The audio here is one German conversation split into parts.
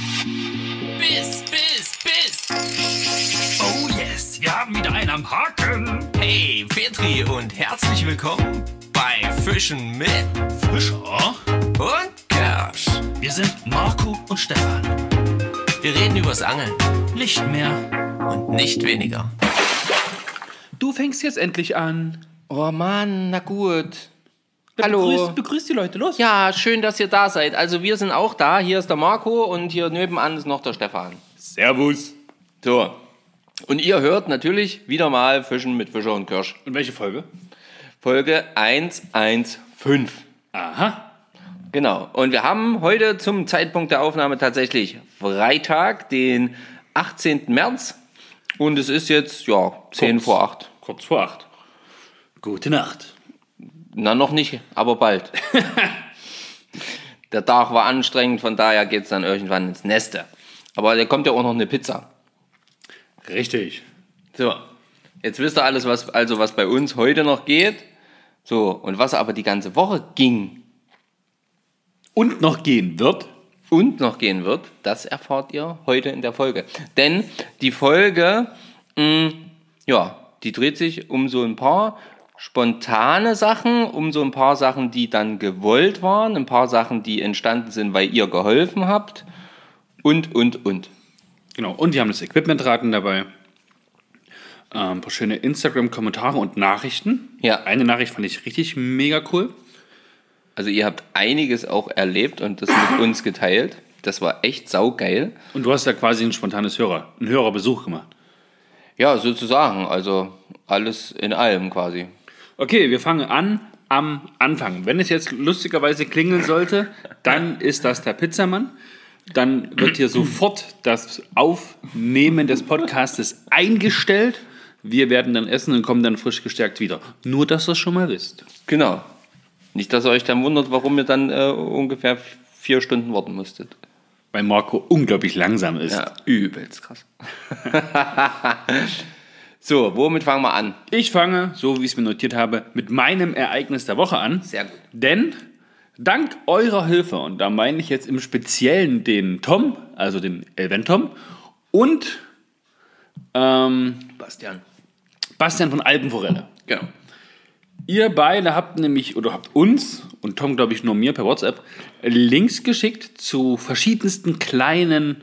Biss, Biss, Biss. Oh yes, wir haben wieder einen am Haken. Hey, Petri und herzlich willkommen bei Fischen mit Fischer. und Kersch. Wir sind Marco und Stefan. Wir reden übers Angeln Nicht mehr. und nicht weniger. Du fängst jetzt endlich an. Oh Mann, na gut. Hallo. Begrüß, begrüß die Leute, los. Ja, schön, dass ihr da seid. Also wir sind auch da. Hier ist der Marco und hier nebenan ist noch der Stefan. Servus. So. Und ihr hört natürlich wieder mal Fischen mit Fischer und Kirsch. Und welche Folge? Folge 115. Aha. Genau. Und wir haben heute zum Zeitpunkt der Aufnahme tatsächlich Freitag, den 18. März. Und es ist jetzt, ja, 10 Kurz. vor 8. Kurz vor acht. Gute Nacht. Na, noch nicht, aber bald. der Tag war anstrengend, von daher geht es dann irgendwann ins Neste. Aber da kommt ja auch noch eine Pizza. Richtig. So, jetzt wisst ihr alles, was, also was bei uns heute noch geht. So, und was aber die ganze Woche ging Und noch gehen wird. und noch gehen wird, das erfahrt ihr heute in der Folge. Denn die Folge, mh, ja, die dreht sich um so ein paar spontane Sachen, um so ein paar Sachen, die dann gewollt waren, ein paar Sachen, die entstanden sind, weil ihr geholfen habt und, und, und. Genau. Und die haben das Equipmentraten dabei. Ähm, ein paar schöne Instagram-Kommentare und Nachrichten. Ja. Eine Nachricht fand ich richtig mega cool. Also ihr habt einiges auch erlebt und das mit uns geteilt. Das war echt saugeil. Und du hast da quasi ein spontanes Hörer, einen Hörerbesuch gemacht. Ja, sozusagen. Also alles in allem quasi. Okay, wir fangen an am Anfang. Wenn es jetzt lustigerweise klingeln sollte, dann ist das der Pizzamann. Dann wird hier sofort das Aufnehmen des Podcastes eingestellt. Wir werden dann essen und kommen dann frisch gestärkt wieder. Nur, dass ihr es schon mal wisst. Genau. Nicht, dass ihr euch dann wundert, warum ihr dann äh, ungefähr vier Stunden warten musstet. Weil Marco unglaublich langsam ist. Ja, übelst krass. so, womit fangen wir an? Ich fange, so wie ich es mir notiert habe, mit meinem Ereignis der Woche an. Sehr gut. Denn dank eurer Hilfe, und da meine ich jetzt im Speziellen den Tom, also den Elven Tom, und ähm, Bastian. Bastian von Alpenforelle. Genau. Ihr beide habt nämlich, oder habt uns, und Tom glaube ich nur mir per WhatsApp, Links geschickt zu verschiedensten kleinen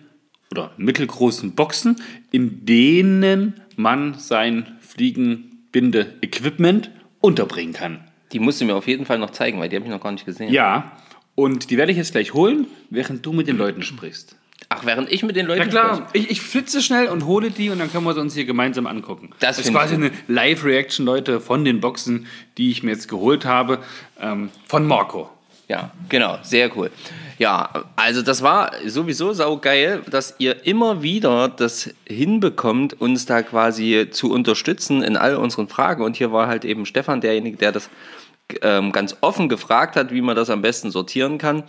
oder mittelgroßen Boxen, in denen man sein Fliegenbinde-Equipment unterbringen kann. Die musst du mir auf jeden Fall noch zeigen, weil die habe ich noch gar nicht gesehen. Ja, und die werde ich jetzt gleich holen, während du mit den Leuten sprichst. Ach, während ich mit den Leuten Ja klar, ich, ich flitze schnell und hole die und dann können wir sie uns hier gemeinsam angucken. Das ist finde quasi eine Live-Reaction, Leute, von den Boxen, die ich mir jetzt geholt habe, ähm, von Marco. Ja, genau, sehr cool. Ja, also das war sowieso saugeil, dass ihr immer wieder das hinbekommt, uns da quasi zu unterstützen in all unseren Fragen. Und hier war halt eben Stefan derjenige, der das ähm, ganz offen gefragt hat, wie man das am besten sortieren kann.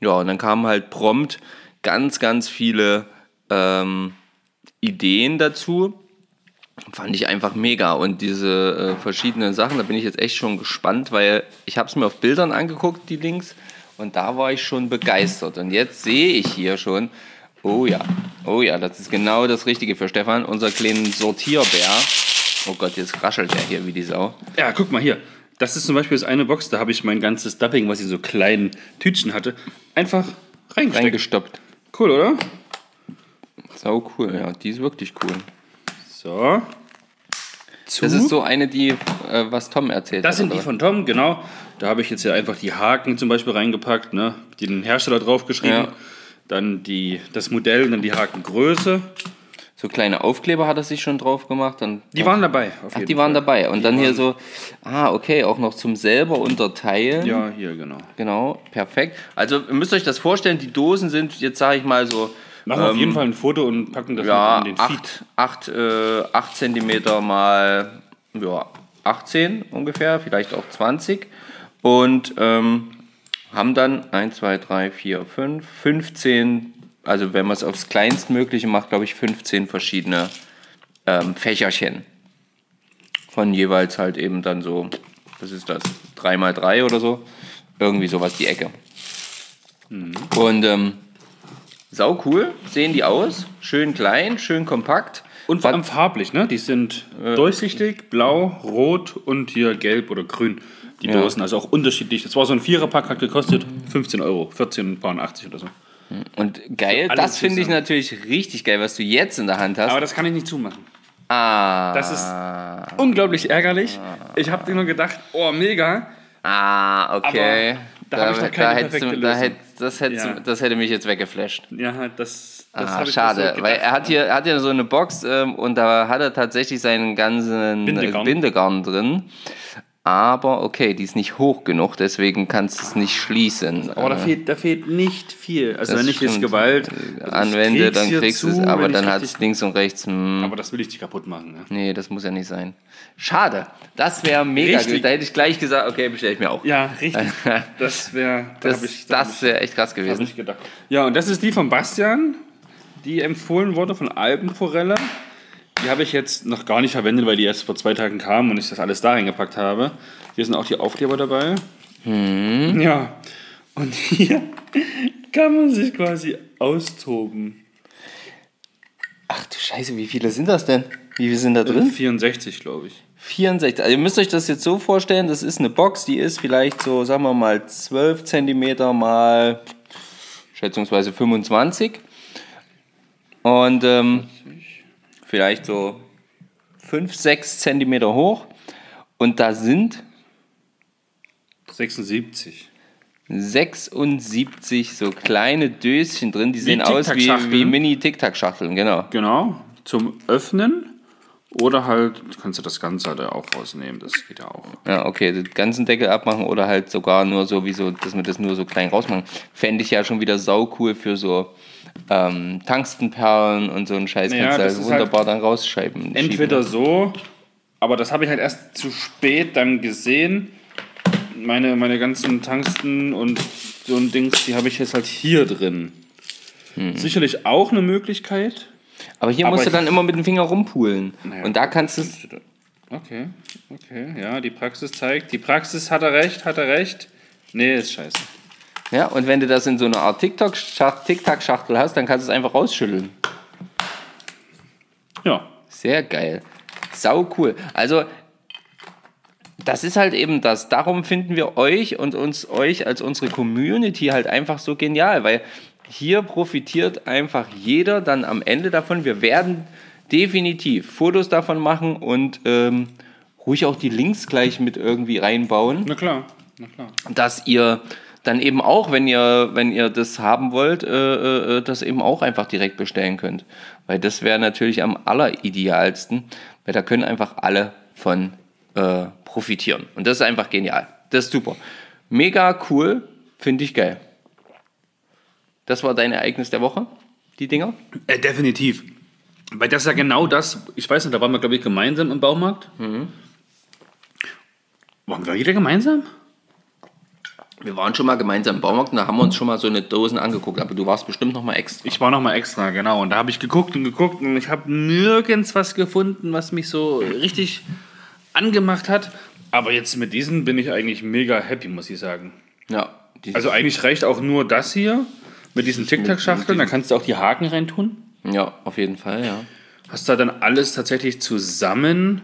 Ja, und dann kamen halt prompt ganz, ganz viele ähm, Ideen dazu. Fand ich einfach mega. Und diese äh, verschiedenen Sachen, da bin ich jetzt echt schon gespannt, weil ich habe es mir auf Bildern angeguckt, die Links, und da war ich schon begeistert. Und jetzt sehe ich hier schon, oh ja, oh ja, das ist genau das Richtige für Stefan, unser kleinen Sortierbär. Oh Gott, jetzt raschelt er hier wie die Sau. Ja, guck mal hier. Das ist zum Beispiel das eine Box, da habe ich mein ganzes Dubbing, was ich so kleinen Tütchen hatte, einfach reingesteckt. Reingestoppt. Cool, oder? Sau cool, ja, die ist wirklich cool. So. Zu. Das ist so eine, die, äh, was Tom erzählt Das hat. sind die oder? von Tom, genau. Da habe ich jetzt hier einfach die Haken zum Beispiel reingepackt, ne? den Hersteller draufgeschrieben. Ja. Dann die, das Modell und dann die Hakengröße. So kleine Aufkleber hat er sich schon drauf gemacht. Dann Die waren dabei. Auf Ach, jeden die waren Fall. dabei. Und dann hier so, ah, okay, auch noch zum selber unterteilen. Ja, hier, genau. Genau, perfekt. Also ihr müsst euch das vorstellen, die Dosen sind, jetzt sage ich mal so, Machen wir auf jeden Fall ein Foto und packen das Ähm, ja, mit in den Feed. 8, 8, äh, 8 cm mal ja, 18 ungefähr, vielleicht auch 20. Und ähm, haben dann 1, 2, 3, 4, 5, 15, also wenn man es aufs kleinstmögliche macht, glaube ich 15 verschiedene ähm, Fächerchen. Von jeweils halt eben dann so, was ist das, 3 mal 3 oder so. Irgendwie sowas die Ecke. Und ähm, Sau cool, sehen die aus. Schön klein, schön kompakt. Und vor allem farblich, ne? Die sind durchsichtig, blau, rot und hier gelb oder grün. Die Ja. Dosen, also auch unterschiedlich. Das war so ein Viererpack, hat gekostet 15 Euro, 14,80 oder so. Und geil, alles das finde ich natürlich richtig geil, was du jetzt in der Hand hast. Aber das kann ich nicht zumachen. ah, Das ist unglaublich ärgerlich. Ich habe nur gedacht, oh, mega. ah, okay. Aber da hab ich noch keine du- perfekte da Lösung. hätt, das, hättest Ja. du- das hätte mich jetzt weggeflasht. Ja, das, das Ah, schade, weil er hat hier, er hat hier so eine Box ähm, und da hat er tatsächlich seinen ganzen. Bindegarn, Bindegarn drin. Aber okay, die ist nicht hoch genug, deswegen kannst du es nicht schließen. Aber da Äh, fehlt, da fehlt nicht viel. Also das wenn ich jetzt. Gewalt Äh, anwende, dann kriegst du es, aber dann hat es links und rechts. Hm, Aber das will ich nicht kaputt machen. Ne? nee, das muss ja nicht sein. Schade, das wäre mega Richtig. gut. Da hätte ich gleich gesagt, okay, bestelle ich mir auch. Ja, richtig. Das wäre. Da das hab ich, da das wäre echt krass gewesen. Ja, und das ist die von Bastian, die empfohlen wurde von Alpenforelle. Die habe ich jetzt noch gar nicht verwendet, weil die erst vor zwei Tagen kam und ich das alles da reingepackt habe. Hier sind auch die Aufkleber dabei. Hm. Ja. Und hier kann man sich quasi austoben. Ach du Scheiße, wie viele sind das denn? Wie viele sind da drin? 64, glaube ich. 64. Also ihr müsst euch das jetzt so vorstellen, das ist eine Box, die ist vielleicht so, sagen wir mal, 12 cm mal schätzungsweise 25. Und ähm, vielleicht so 5, 6 cm hoch. Und da sind 76. 76 so kleine Döschen drin, die sehen aus wie, wie Mini-Tic-Tac-Schachteln, genau. Genau, zum Öffnen. Oder halt, kannst du das Ganze halt auch rausnehmen, das geht ja auch. Ja, okay, den ganzen Deckel abmachen oder halt sogar nur so, wie so, dass wir das nur so klein rausmachen. Fände ich ja schon wieder sau cool für so ähm, Tungstenperlen und so einen Scheiß. Ja, kannst du halt wunderbar dann rausschreiben. Entweder schieben. so, aber das habe ich halt erst zu spät dann gesehen. Meine, meine ganzen Tungsten und so ein Dings, die habe ich jetzt halt hier drin. Hm. Sicherlich auch eine Möglichkeit. Aber hier aber musst du dann immer mit dem Finger rumpulen. Naja. Und da kannst du es. Okay, okay, ja, die Praxis zeigt. Die Praxis hat er recht, hat er recht. Nee, ist scheiße. Ja, und wenn du das in so einer Art TikTok-Schach- Tic-Tac-Schachtel hast, dann kannst du es einfach rausschütteln. Ja, Sehr geil. Sau cool. Also, das ist halt eben das. Darum finden wir euch und uns euch als unsere Community halt einfach so genial, weil hier profitiert einfach jeder dann am Ende davon. Wir werden definitiv Fotos davon machen und ähm, ruhig auch die Links gleich mit irgendwie reinbauen na klar, na klar. dass ihr dann eben auch, wenn ihr, wenn ihr das haben wollt, äh, äh, das eben auch einfach direkt bestellen könnt. Weil das wäre natürlich am alleridealsten, weil da können einfach alle von äh, profitieren. Und das ist einfach genial. Das ist super. Mega cool, finde ich geil. Das war dein Ereignis der Woche, die Dinger? Äh, definitiv. Weil das ist ja genau das, ich weiß nicht, da waren wir, glaube ich, gemeinsam im Baumarkt. Mhm. Waren wir wieder gemeinsam? Wir waren schon mal gemeinsam im Baumarkt und da haben wir uns schon mal so eine Dosen angeguckt, aber du warst bestimmt noch mal extra. Ich war noch mal extra, genau. Und da habe ich geguckt und geguckt und ich habe nirgends was gefunden, was mich so richtig angemacht hat. Aber jetzt mit diesen bin ich eigentlich mega happy, muss ich sagen. Ja, Also eigentlich reicht auch nur das hier mit diesen Tic-Tac-Schachteln. Da kannst du auch die Haken reintun. ja, auf jeden Fall, ja. Hast da dann alles tatsächlich zusammen.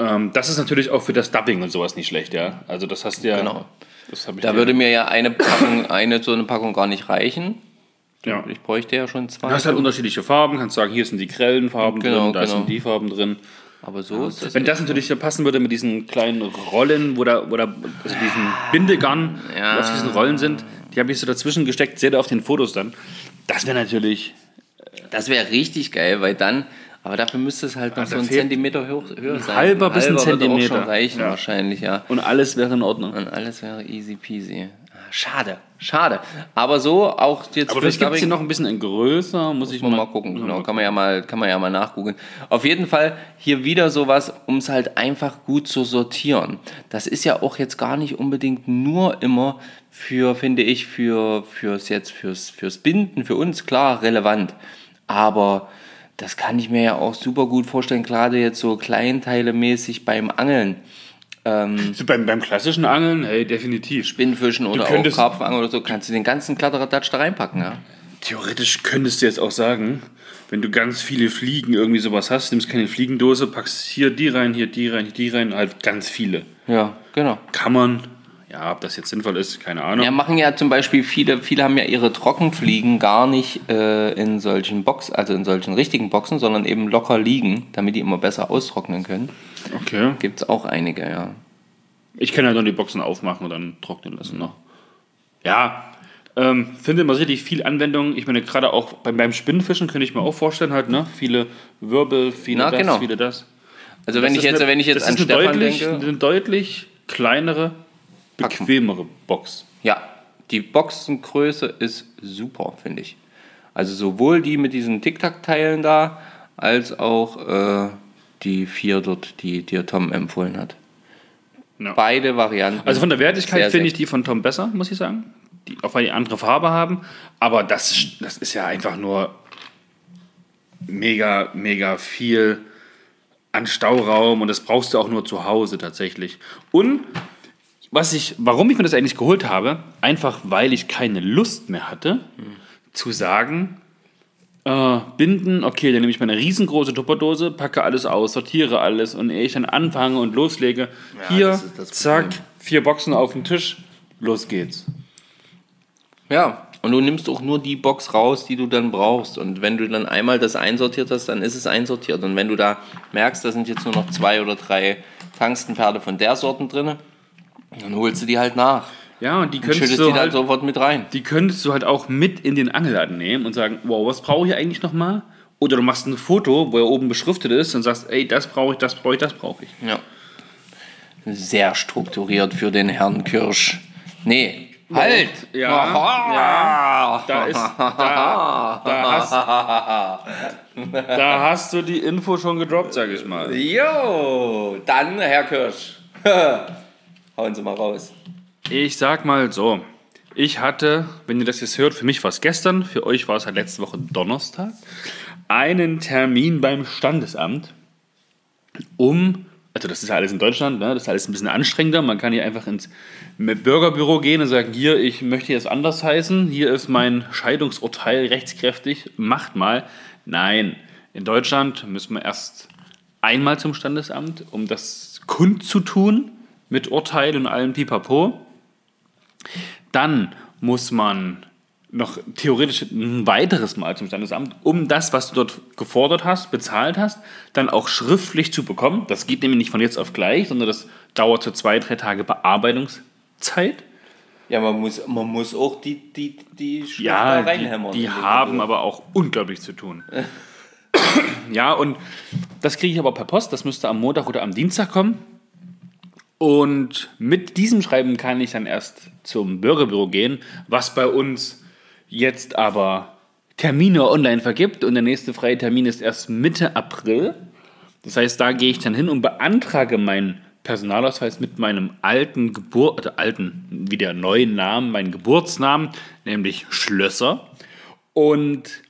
Ähm, das ist natürlich auch für das Dubbing und sowas nicht schlecht, ja. Also das hast du ja. Genau. Das hab ich Da dir- würde mir ja eine Packung, eine so eine Packung gar nicht reichen. ja. Ich bräuchte ja schon zwei. Du hast halt unterschiedliche Farben, kannst sagen, hier sind die grellen Farben Genau, drin, da genau. sind die Farben drin. Aber so ist das. Wenn das natürlich so passen würde mit diesen kleinen Rollen, wo da, wo da also diesen Bindegarn, Ja. die auf diesen Rollen sind, die habe ich so dazwischen gesteckt, seht ihr auf den Fotos dann. Das wäre natürlich, Das wäre richtig geil, weil dann. Aber dafür müsste es halt noch da so ein Zentimeter höher, höher sein. halber bis ein wird auch Zentimeter. schon reichen Ja. wahrscheinlich, ja. und alles wäre in Ordnung. Und alles wäre easy peasy. Ah, Schade, schade. Aber so auch jetzt Aber vielleicht gibt es hier noch ein bisschen in größer, muss ich Mal, mal, mal gucken, genau. Kann man ja mal, kann man ja mal nachgoogeln. Auf jeden Fall hier wieder sowas, um es halt einfach gut zu sortieren. Das ist ja auch jetzt gar nicht unbedingt nur immer für, finde ich, für, fürs jetzt, fürs, fürs Binden, für uns klar relevant. Aber das kann ich mir ja auch super gut vorstellen, gerade jetzt so kleinteilemäßig beim Angeln. So beim, beim klassischen Angeln, hey, definitiv. Spinnfischen oder auch Karpfenangeln oder so, kannst du den ganzen Kladderadatsch da reinpacken, ja. Theoretisch könntest du jetzt auch sagen, wenn du ganz viele Fliegen irgendwie sowas hast, nimmst keine Fliegendose, packst hier die rein, hier die rein, hier die rein, halt ganz viele. Ja, genau. Kann man, ja, ob das jetzt sinnvoll ist, keine Ahnung. Ja, machen ja zum Beispiel viele, viele haben ja ihre Trockenfliegen gar nicht äh, in solchen Boxen, also in solchen richtigen Boxen, sondern eben locker liegen, damit die immer besser austrocknen können. Okay. Gibt es auch einige, ja. Ich kann halt nur die Boxen aufmachen und dann trocknen lassen noch. Ja, ähm, finde man sicherlich viel Anwendung. Ich meine, gerade auch beim, beim Spinnenfischen könnte ich mir auch vorstellen, halt, ne? Viele Wirbel, viele Na, das, genau. viele das. Also wenn ich jetzt, eine- wenn ich jetzt an Stefan deutlich, denke. eine deutlich kleinere, Packen. bequemere Box. Ja, die Boxengröße ist super, finde ich. Also sowohl die mit diesen Tic-Tac-Teilen da, als auch äh, die vier dort, die dir Tom empfohlen hat. Ja. Beide Varianten. Also von der Wertigkeit finde ich die von Tom besser, muss ich sagen. Die, auch weil die andere Farbe haben. Aber das, das ist ja einfach nur mega, mega viel an Stauraum und das brauchst du auch nur zu Hause tatsächlich. Und was ich, warum ich mir das eigentlich geholt habe, einfach weil ich keine Lust mehr hatte, zu sagen, äh, binden, okay, dann nehme ich meine riesengroße Tupperdose, packe alles aus, sortiere alles und ehe ich dann anfange und loslege, hier, das das zack, vier Boxen auf den Tisch, los geht's. Ja, und du nimmst auch nur die Box raus, die du dann brauchst. Und wenn du dann einmal das einsortiert hast, dann ist es einsortiert. Und wenn du da merkst, da sind jetzt nur noch zwei oder drei Tangstenpferde von der Sorten drin, dann holst du die halt nach. Ja, und die Und könntest schüttest du die halt, sofort mit rein. die könntest du halt auch mit in den Angelladen nehmen und sagen, wow, was brauche ich eigentlich nochmal? Oder du machst ein Foto, wo er oben beschriftet ist und sagst, ey, das brauche ich, das brauche ich, das brauche ich. Ja. Sehr strukturiert für den Herrn Kirsch. Nee, halt! Ja, Aha. Da ist, da, da, hast, da hast du die Info schon gedroppt, sag ich mal. Jo, dann Herr Kirsch. Hauen Sie mal raus. Ich sag mal so, ich hatte, wenn ihr das jetzt hört, für mich war es gestern, für euch war es halt letzte Woche Donnerstag, einen Termin beim Standesamt, um, also das ist ja alles in Deutschland, ne, das ist alles ein bisschen anstrengender, man kann hier einfach ins Bürgerbüro gehen und sagen, hier, ich möchte jetzt anders heißen, hier ist mein Scheidungsurteil rechtskräftig, macht mal. Nein, in Deutschland müssen wir erst einmal zum Standesamt, um das kundzutun mit Urteil und allem Pipapo. Dann muss man noch theoretisch ein weiteres Mal zum Standesamt, um das, was du dort gefordert hast, bezahlt hast, dann auch schriftlich zu bekommen. Das geht nämlich nicht von jetzt auf gleich, sondern das dauert so zwei, drei Tage Bearbeitungszeit. Ja, man muss, man muss auch die, die, die Schrift Ja, da reinhämmern. die, die den haben Gebühr. aber auch unglaublich zu tun. ja, und das kriege ich aber per Post. Das müsste am Montag oder am Dienstag kommen. Und mit diesem Schreiben kann ich dann erst zum Bürgerbüro gehen, was bei uns jetzt aber Termine online vergibt. Und der nächste freie Termin ist erst Mitte April. Das heißt, da gehe ich dann hin und beantrage meinen Personalausweis mit meinem alten Geburt, oder alten, wieder neuen Namen, meinen Geburtsnamen, nämlich Schlösser. Und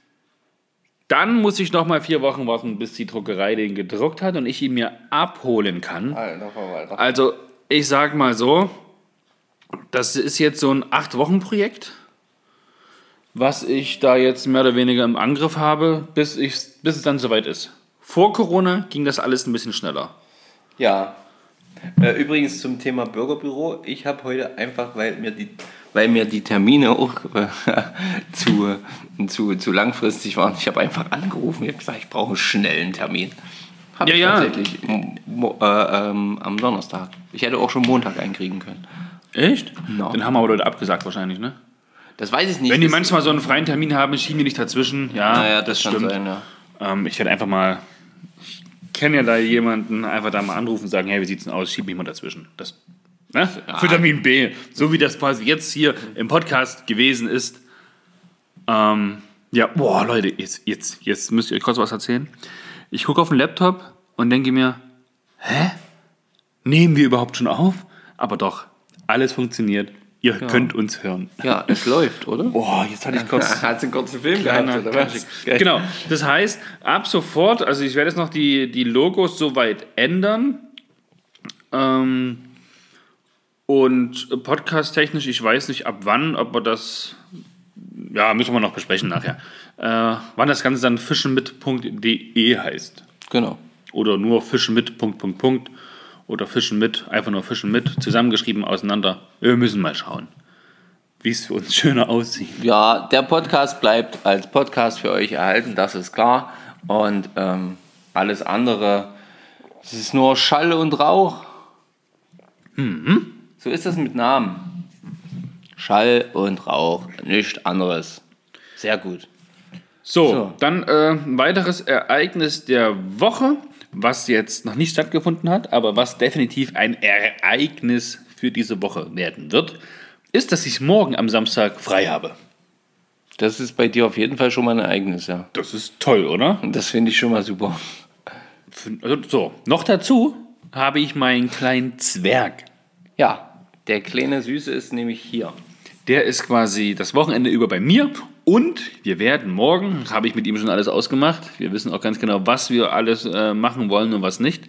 dann muss ich noch mal vier Wochen warten, bis die Druckerei den gedruckt hat und ich ihn mir abholen kann. Alter. Also, ich sag mal so, das ist jetzt so ein Acht-Wochen-Projekt, was ich da jetzt mehr oder weniger im Angriff habe, bis, ich, bis es dann soweit ist. Vor Corona ging das alles ein bisschen schneller. Ja. Äh, übrigens zum Thema Bürgerbüro. Ich habe heute einfach, weil mir die, weil mir die Termine auch äh, zu, zu, zu langfristig waren, ich habe einfach angerufen. Ich habe gesagt, ich brauche einen schnellen Termin. Hab Ja, ich ja. tatsächlich äh, ähm, am Donnerstag. Ich hätte auch schon Montag einkriegen können. Echt? No. Den haben aber Leute abgesagt wahrscheinlich, ne? Das weiß ich nicht. Wenn die Das- manchmal so einen freien Termin haben, schieben die nicht dazwischen. Ja, Naja, das, kann sein, ja. Ähm, ich werde einfach mal, ich kenne ja da jemanden, einfach da mal anrufen und sagen, hey, wie sieht's denn aus? Schieb mich mal dazwischen. Das, ne? Termin B. So wie das quasi jetzt hier im Podcast gewesen ist. Ähm, ja, boah, Leute, jetzt, jetzt, jetzt müsst ihr euch kurz was erzählen. Ich gucke auf den Laptop und denke mir, hä? Nehmen wir überhaupt schon auf? Aber doch, alles funktioniert. Ihr könnt uns hören. Ja, es läuft, oder? Boah, jetzt hatte ich kurz Hat einen kurzen Film gehabt, oder was? Genau. Das heißt, ab sofort, also ich werde jetzt noch die, die Logos soweit ändern. Ähm, und podcast-technisch, ich weiß nicht ab wann, ob wir das ja, müssen wir noch besprechen nachher. Äh, wann das Ganze dann fischenmit.de heißt. Genau. Oder nur Fischen mit, Punkt, Punkt, Punkt. Oder Fischen mit, einfach nur Fischen mit, zusammengeschrieben, auseinander. Wir müssen mal schauen, wie es für uns schöner aussieht. Ja, der Podcast bleibt als Podcast für euch erhalten, das ist klar. Und ähm, alles andere, es ist nur Schall und Rauch. So ist das mit Namen. Schall und Rauch, nichts anderes. Sehr gut. So, So. dann äh, ein weiteres Ereignis der Woche, was jetzt noch nicht stattgefunden hat, aber was definitiv ein Ereignis für diese Woche werden wird, ist, dass ich morgen am Samstag frei habe. Das ist bei dir auf jeden Fall schon mal ein Ereignis, ja. Das ist toll, oder? Das finde ich schon mal super. Also, so, noch dazu habe ich meinen kleinen Zwerg. Ja, der kleine Süße ist nämlich hier. Der ist quasi das Wochenende über bei mir und wir werden morgen, habe ich mit ihm schon alles ausgemacht, wir wissen auch ganz genau, was wir alles äh, machen wollen und was nicht.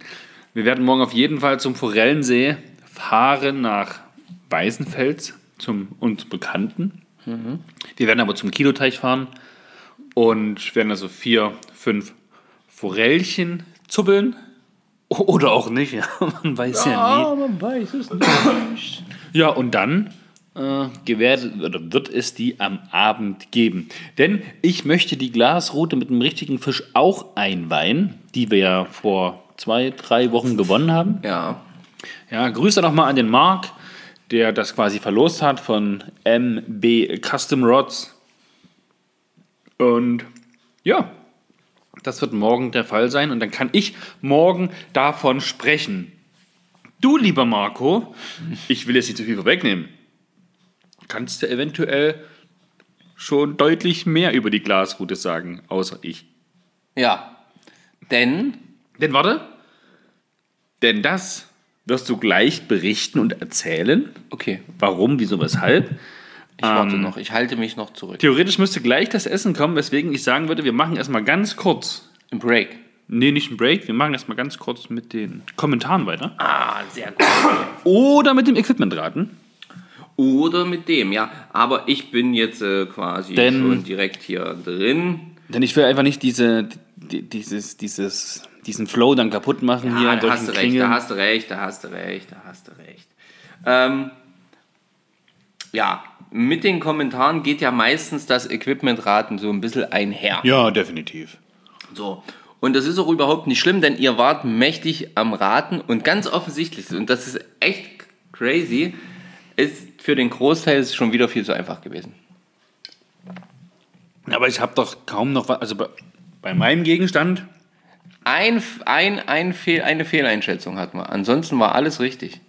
Wir werden morgen auf jeden Fall zum Forellensee fahren nach Weißenfels, zum uns Bekannten. Wir werden aber zum Kiloteich fahren und werden also vier, fünf Forellchen zuppeln. Oder auch nicht, ja, man weiß ja nie. man weiß es nicht. Ja, und dann äh, gewährt, oder wird es die am Abend geben. Denn ich möchte die Glasrute mit einem richtigen Fisch auch einweihen, die wir ja vor zwei, drei Wochen gewonnen haben. Ja, Ja, Grüße nochmal an den Marc, der das quasi verlost hat von MB Custom Rods. Und ja, das wird morgen der Fall sein und dann kann ich morgen davon sprechen. Du, lieber Marco, ich will jetzt nicht zu viel vorwegnehmen, kannst du eventuell schon deutlich mehr über die Glasrute sagen, außer ich. ja. Denn Denn warte, denn das wirst du gleich berichten und erzählen. Okay, Warum, wieso, weshalb. ich warte noch. Ich halte mich noch zurück. Theoretisch müsste gleich das Essen kommen, weswegen ich sagen würde, wir machen erstmal ganz kurz. Im Break. Nee, nicht einen Break, wir machen erstmal ganz kurz mit den Kommentaren weiter. Ah, sehr gut. Oder mit dem Equipment raten. Oder mit dem, ja. Aber ich bin jetzt äh, quasi Denn- schon direkt hier drin. Denn ich will einfach nicht diese, die, dieses, dieses, diesen Flow dann kaputt machen hier Ja, an da hast du recht, Klingeln. da hast du recht, da hast du recht, da hast du recht. Ähm, ja, mit den Kommentaren geht ja meistens das Equipmentraten so ein bisschen einher. Ja, definitiv. So. Und das ist auch überhaupt nicht schlimm, denn ihr wart mächtig am Raten und ganz offensichtlich, und das ist echt crazy, ist für den Großteil schon wieder viel zu einfach gewesen. Aber ich habe doch kaum noch was, also bei, bei meinem Gegenstand, Ein, ein, ein Fehl, eine Fehleinschätzung hatten wir. Ansonsten war alles richtig.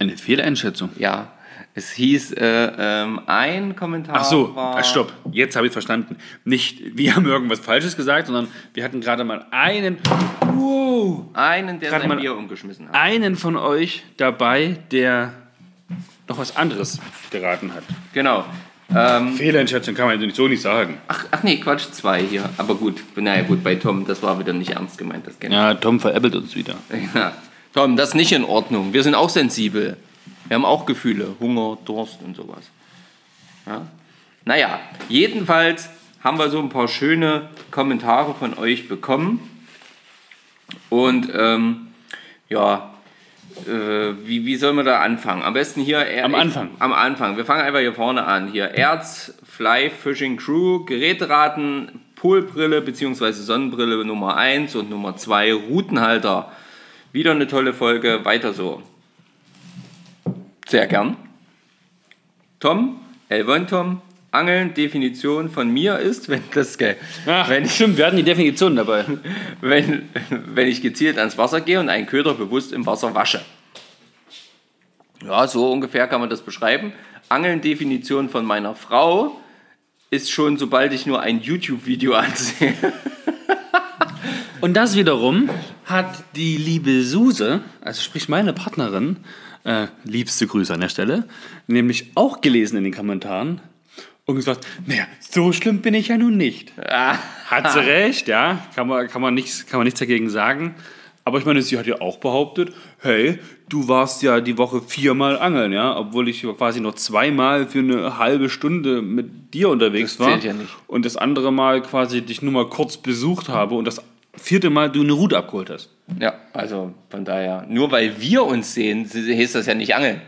eine Fehleinschätzung. Ja, es hieß, äh, ähm, ein Kommentar Ach so, war... ah, stopp, jetzt habe ich verstanden. Nicht, wir haben irgendwas Falsches gesagt, sondern wir hatten gerade mal einen, wow, Einen, der Gerade sein Bier umgeschmissen hat. einen von euch dabei, der noch was anderes geraten hat. Genau. Ähm, Fehleinschätzung kann man nicht so nicht sagen. ach, ach nee, Quatsch, zwei hier. Aber gut, naja gut, bei Tom, das war wieder nicht ernst gemeint, das kennt Ja, Tom veräppelt uns wieder. Ja. Tom, das ist nicht in Ordnung. Wir sind auch sensibel. Wir haben auch Gefühle. Hunger, Durst und sowas. Ja? Naja, jedenfalls haben wir so ein paar schöne Kommentare von euch bekommen. Und ähm, ja, äh, wie, wie sollen wir da anfangen? Am besten hier. er- Am ich- Anfang. Am Anfang. Wir fangen einfach hier vorne an. Hier Erz, Fly Fishing Crew, Geräteraten, Poolbrille bzw. Sonnenbrille Nummer 1 und Nummer 2 Routenhalter. Wieder eine tolle Folge. Weiter so. Sehr gern. Tom, Elvon Tom, Angeln, Definition von mir ist, wenn das geil. Ach, wenn ich stimmt, wir hatten die Definition dabei. wenn, wenn ich gezielt ans Wasser gehe und einen Köder bewusst im Wasser wasche. Ja, so ungefähr kann man das beschreiben. Angeln, Definition von meiner Frau, ist schon, sobald ich nur ein YouTube-Video ansehe. Und das wiederum hat die liebe Suse, also sprich meine Partnerin, äh, liebste Grüße an der Stelle, nämlich auch gelesen in den Kommentaren und gesagt, naja, so schlimm bin ich ja nun nicht. Hat sie recht, ja, kann man, kann man, nichts, kann man nichts dagegen sagen. Aber ich meine, sie hat ja auch behauptet, hey, du warst ja die Woche viermal angeln, ja, obwohl ich quasi nur zweimal für eine halbe Stunde mit dir unterwegs Das war. zählt ja nicht. Und das andere Mal quasi dich nur mal kurz besucht habe und das vierte Mal du eine Route abgeholt hast. Ja, also von daher, nur weil wir uns sehen, heißt das ja nicht Angeln.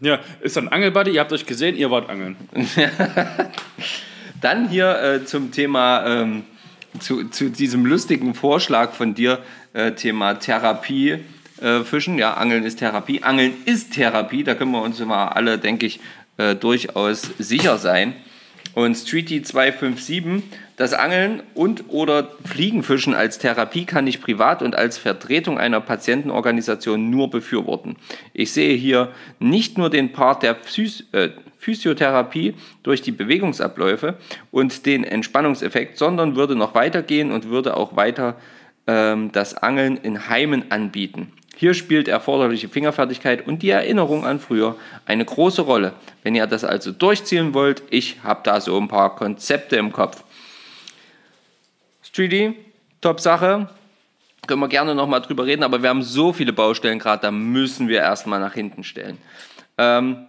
Ja, ist dann Angelbuddy, ihr habt euch gesehen, ihr wart angeln. Dann hier äh, zum Thema, ähm, zu, zu diesem lustigen Vorschlag von dir, äh, Thema Therapie. Äh, Fischen, ja, Angeln ist Therapie. Angeln ist Therapie, da können wir uns immer alle, denke ich, äh, durchaus sicher sein. Und Streety 257, das Angeln und oder Fliegenfischen als Therapie kann ich privat und als Vertretung einer Patientenorganisation nur befürworten. Ich sehe hier nicht nur den Part der Phys äh, Physiotherapie durch die Bewegungsabläufe und den Entspannungseffekt, sondern würde noch weitergehen und würde auch weiter ähm, das Angeln in Heimen anbieten. Hier spielt erforderliche Fingerfertigkeit und die Erinnerung an früher eine große Rolle. Wenn ihr das also durchziehen wollt, ich habe da so ein paar Konzepte im Kopf. Streety, top Sache. Können wir gerne nochmal drüber reden, aber wir haben so viele Baustellen gerade, da müssen wir erstmal nach hinten stellen. Ähm,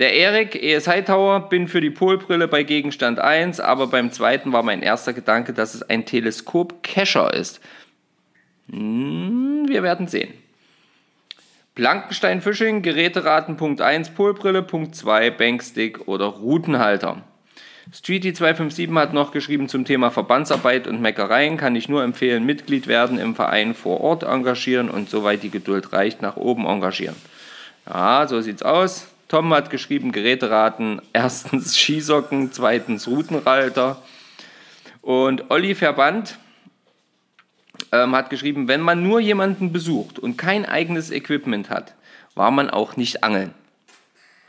der Erik, ES Hightower, bin für die Polbrille bei Gegenstand 1, aber beim zweiten war mein erster Gedanke, dass es ein Teleskop-Kescher ist. Hm, wir werden sehen. Blankenstein Fishing, Geräteraten Punkt 1, Polbrille, Punkt 2, Bankstick oder Routenhalter. Streety 257 hat noch geschrieben zum Thema Verbandsarbeit und Meckereien. Kann ich nur empfehlen, Mitglied werden, im Verein vor Ort engagieren und soweit die Geduld reicht, nach oben engagieren. Ja, so sieht's aus. Tom hat geschrieben, Geräteraten, erstens Skisocken, zweitens Routenhalter. Und Olli Verband ähm, hat geschrieben, wenn man nur jemanden besucht und kein eigenes Equipment hat, war man auch nicht angeln.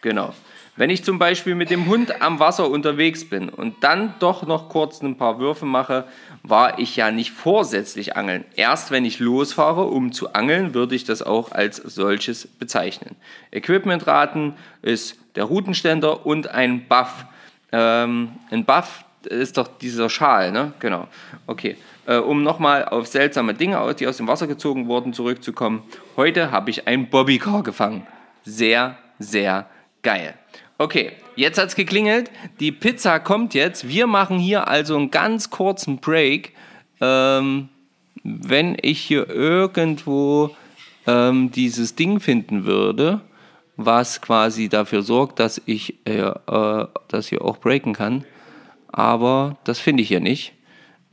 Genau. Wenn ich zum Beispiel mit dem Hund am Wasser unterwegs bin und dann doch noch kurz ein paar Würfe mache, war ich ja nicht vorsätzlich angeln. Erst wenn ich losfahre, um zu angeln, würde ich das auch als solches bezeichnen. Equipmentraten ist der Routenständer und ein Buff. Ähm, ein Buff ist doch dieser Schal, ne? Genau. Okay. Äh, um nochmal auf seltsame Dinge, die aus dem Wasser gezogen wurden, zurückzukommen. Heute habe ich ein Bobbycar gefangen. Sehr, sehr geil. Okay, jetzt hat es geklingelt. Die Pizza kommt jetzt. Wir machen hier also einen ganz kurzen Break. Ähm, wenn ich hier irgendwo ähm, dieses Ding finden würde, was quasi dafür sorgt, dass ich äh, äh, das hier auch breaken kann. Aber das finde ich hier nicht.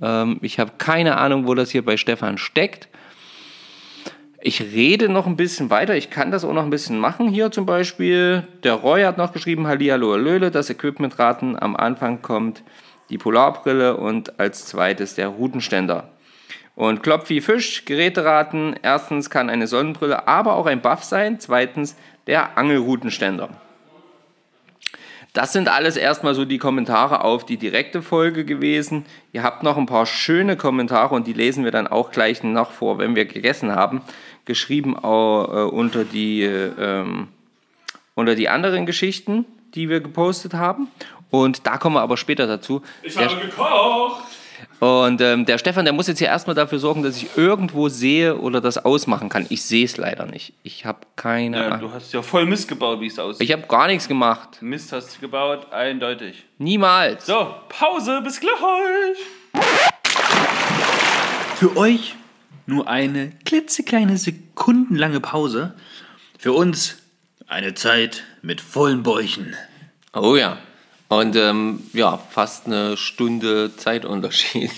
Ähm, ich habe keine Ahnung, wo das hier bei Stefan steckt. Ich rede noch ein bisschen weiter. Ich kann das auch noch ein bisschen machen hier zum Beispiel. Der Roy hat noch geschrieben, Hallihallo, Löle, das Equipmentraten. Am Anfang kommt die Polarbrille und als zweites der Routenständer. Und Klopf wie Fisch, Geräteraten. Erstens kann eine Sonnenbrille, aber auch ein Buff sein. Zweitens der Angelroutenständer. Das sind alles erstmal so die Kommentare auf die direkte Folge gewesen. Ihr habt noch ein paar schöne Kommentare und die lesen wir dann auch gleich noch vor, wenn wir gegessen haben. Geschrieben auch, äh, unter, die, ähm, unter die anderen Geschichten, die wir gepostet haben. Und da kommen wir aber später dazu. Ich Der- habe gekocht! und ähm, der Stefan, der muss jetzt hier erstmal dafür sorgen, dass ich irgendwo sehe oder das ausmachen kann. Ich sehe es leider nicht. Ich habe keine Ja, Ahnung. du hast ja voll Mist gebaut, wie es aussieht. Ich habe gar nichts gemacht. Mist hast du gebaut, eindeutig. Niemals. So, Pause, bis gleich! Für euch nur eine klitzekleine sekundenlange Pause. Für uns eine Zeit mit vollen Bäuchen. Oh ja. Und ähm, ja, fast eine Stunde Zeitunterschied.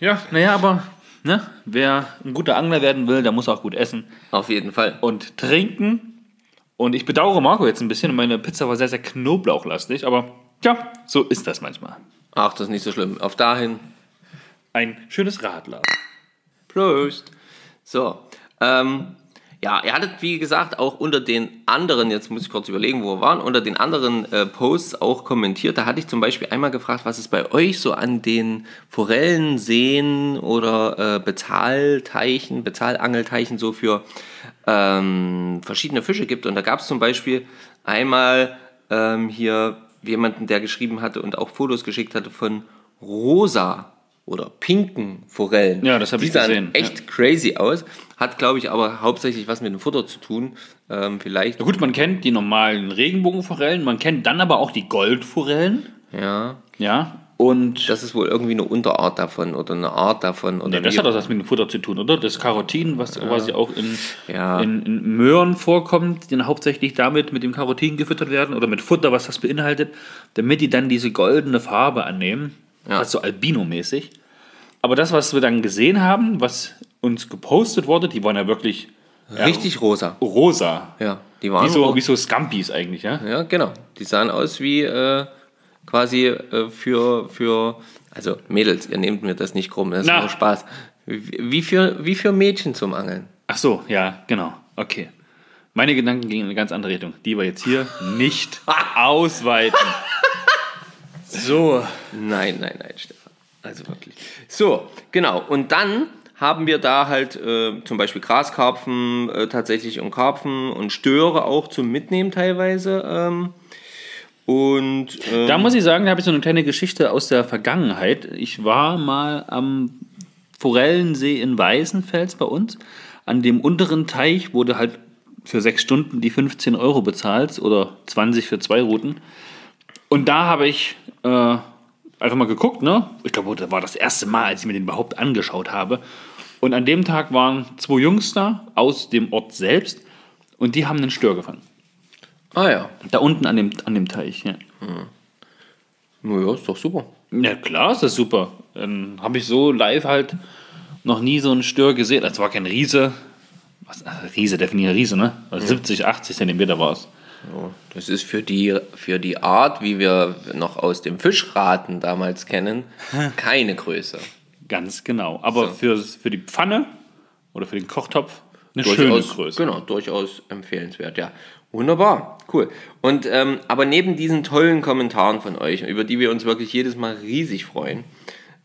Ja, naja, aber ne, wer ein guter Angler werden will, der muss auch gut essen Auf jeden Fall. und trinken. Und ich bedauere Marco jetzt ein bisschen. Meine Pizza war sehr, sehr knoblauchlastig, aber ja, so ist das manchmal. Ach, das ist nicht so schlimm. Auf dahin. Ein schönes Radler. Prost. So. Ähm, ja, ihr hattet, wie gesagt, auch unter den anderen, jetzt muss ich kurz überlegen, wo wir waren, unter den anderen äh, Posts auch kommentiert. Da hatte ich zum Beispiel einmal gefragt, was es bei euch so an den Forellen, Seen oder äh, Bezahlteichen, Bezahlangelteichen so für ähm, verschiedene Fische gibt. Und da gab es zum Beispiel einmal ähm, hier jemanden, der geschrieben hatte und auch Fotos geschickt hatte von rosa oder pinken Forellen. Ja, das hab Die ich sahen gesehen, echt crazy aus. Hat, glaube ich, aber hauptsächlich was mit dem Futter zu tun. Ähm, vielleicht. Ja gut, man kennt die normalen Regenbogenforellen, man kennt dann aber auch die Goldforellen. Ja. Ja. Und Das ist wohl irgendwie eine Unterart davon oder eine Art davon. Oder ja, das hat auch was mit dem Futter zu tun, oder? Das Carotin, was quasi auch in, Ja. in, in Möhren vorkommt, die dann hauptsächlich damit mit dem Carotin gefüttert werden oder mit Futter, was das beinhaltet, damit die dann diese goldene Farbe annehmen. Ja. Das ist so albino-mäßig. Aber das, was wir dann gesehen haben, was uns gepostet wurde, die waren ja wirklich ja, Richtig rosa. rosa. Ja, die waren Wie so, wie so Scampis eigentlich, ja? Ja, genau. Die sahen aus wie äh, quasi äh, für, für, also Mädels, ihr nehmt mir das nicht krumm, das ist Na. nur Spaß. Wie wie für, wie für Mädchen zum Angeln. Ach so, ja, genau. Okay. Meine Gedanken gingen in eine ganz andere Richtung, die wir jetzt hier nicht ausweiten. So. Nein, nein, nein, Stefan. Also wirklich. So, genau. Und dann haben wir da halt äh, zum Beispiel Graskarpfen äh, tatsächlich und Karpfen und Störe auch zum Mitnehmen teilweise. Ähm, und ähm, Da muss ich sagen, da habe ich so eine kleine Geschichte aus der Vergangenheit. Ich war mal am Forellensee in Weißenfels bei uns. An dem unteren Teich wurde halt für sechs Stunden die 15 Euro bezahlt oder 20 für zwei Routen. Und da habe ich äh, einfach mal geguckt, ne? Ich glaube, das war das erste Mal, als ich mir den überhaupt angeschaut habe. Und an dem Tag waren zwei Jungs da aus dem Ort selbst und die haben einen Stör gefangen. ah ja, Da unten an dem, an dem Teich, ja. naja, ist doch super. Ja, klar, ist das super. Dann habe ich so live halt noch nie so einen Stör gesehen. Das war kein Riese. Was, äh, Riese, definiere Riese, ne? Also 70, 80 Zentimeter war es. Ja, Das ist für die, für die Art, wie wir noch aus dem Fischraten damals kennen, keine Größe. Ganz genau. Aber So. für, für die Pfanne oder für den Kochtopf eine schöne Durchaus, Größe. Genau, durchaus empfehlenswert, ja. Wunderbar, cool. Und ähm, aber neben diesen tollen Kommentaren von euch, über die wir uns wirklich jedes Mal riesig freuen,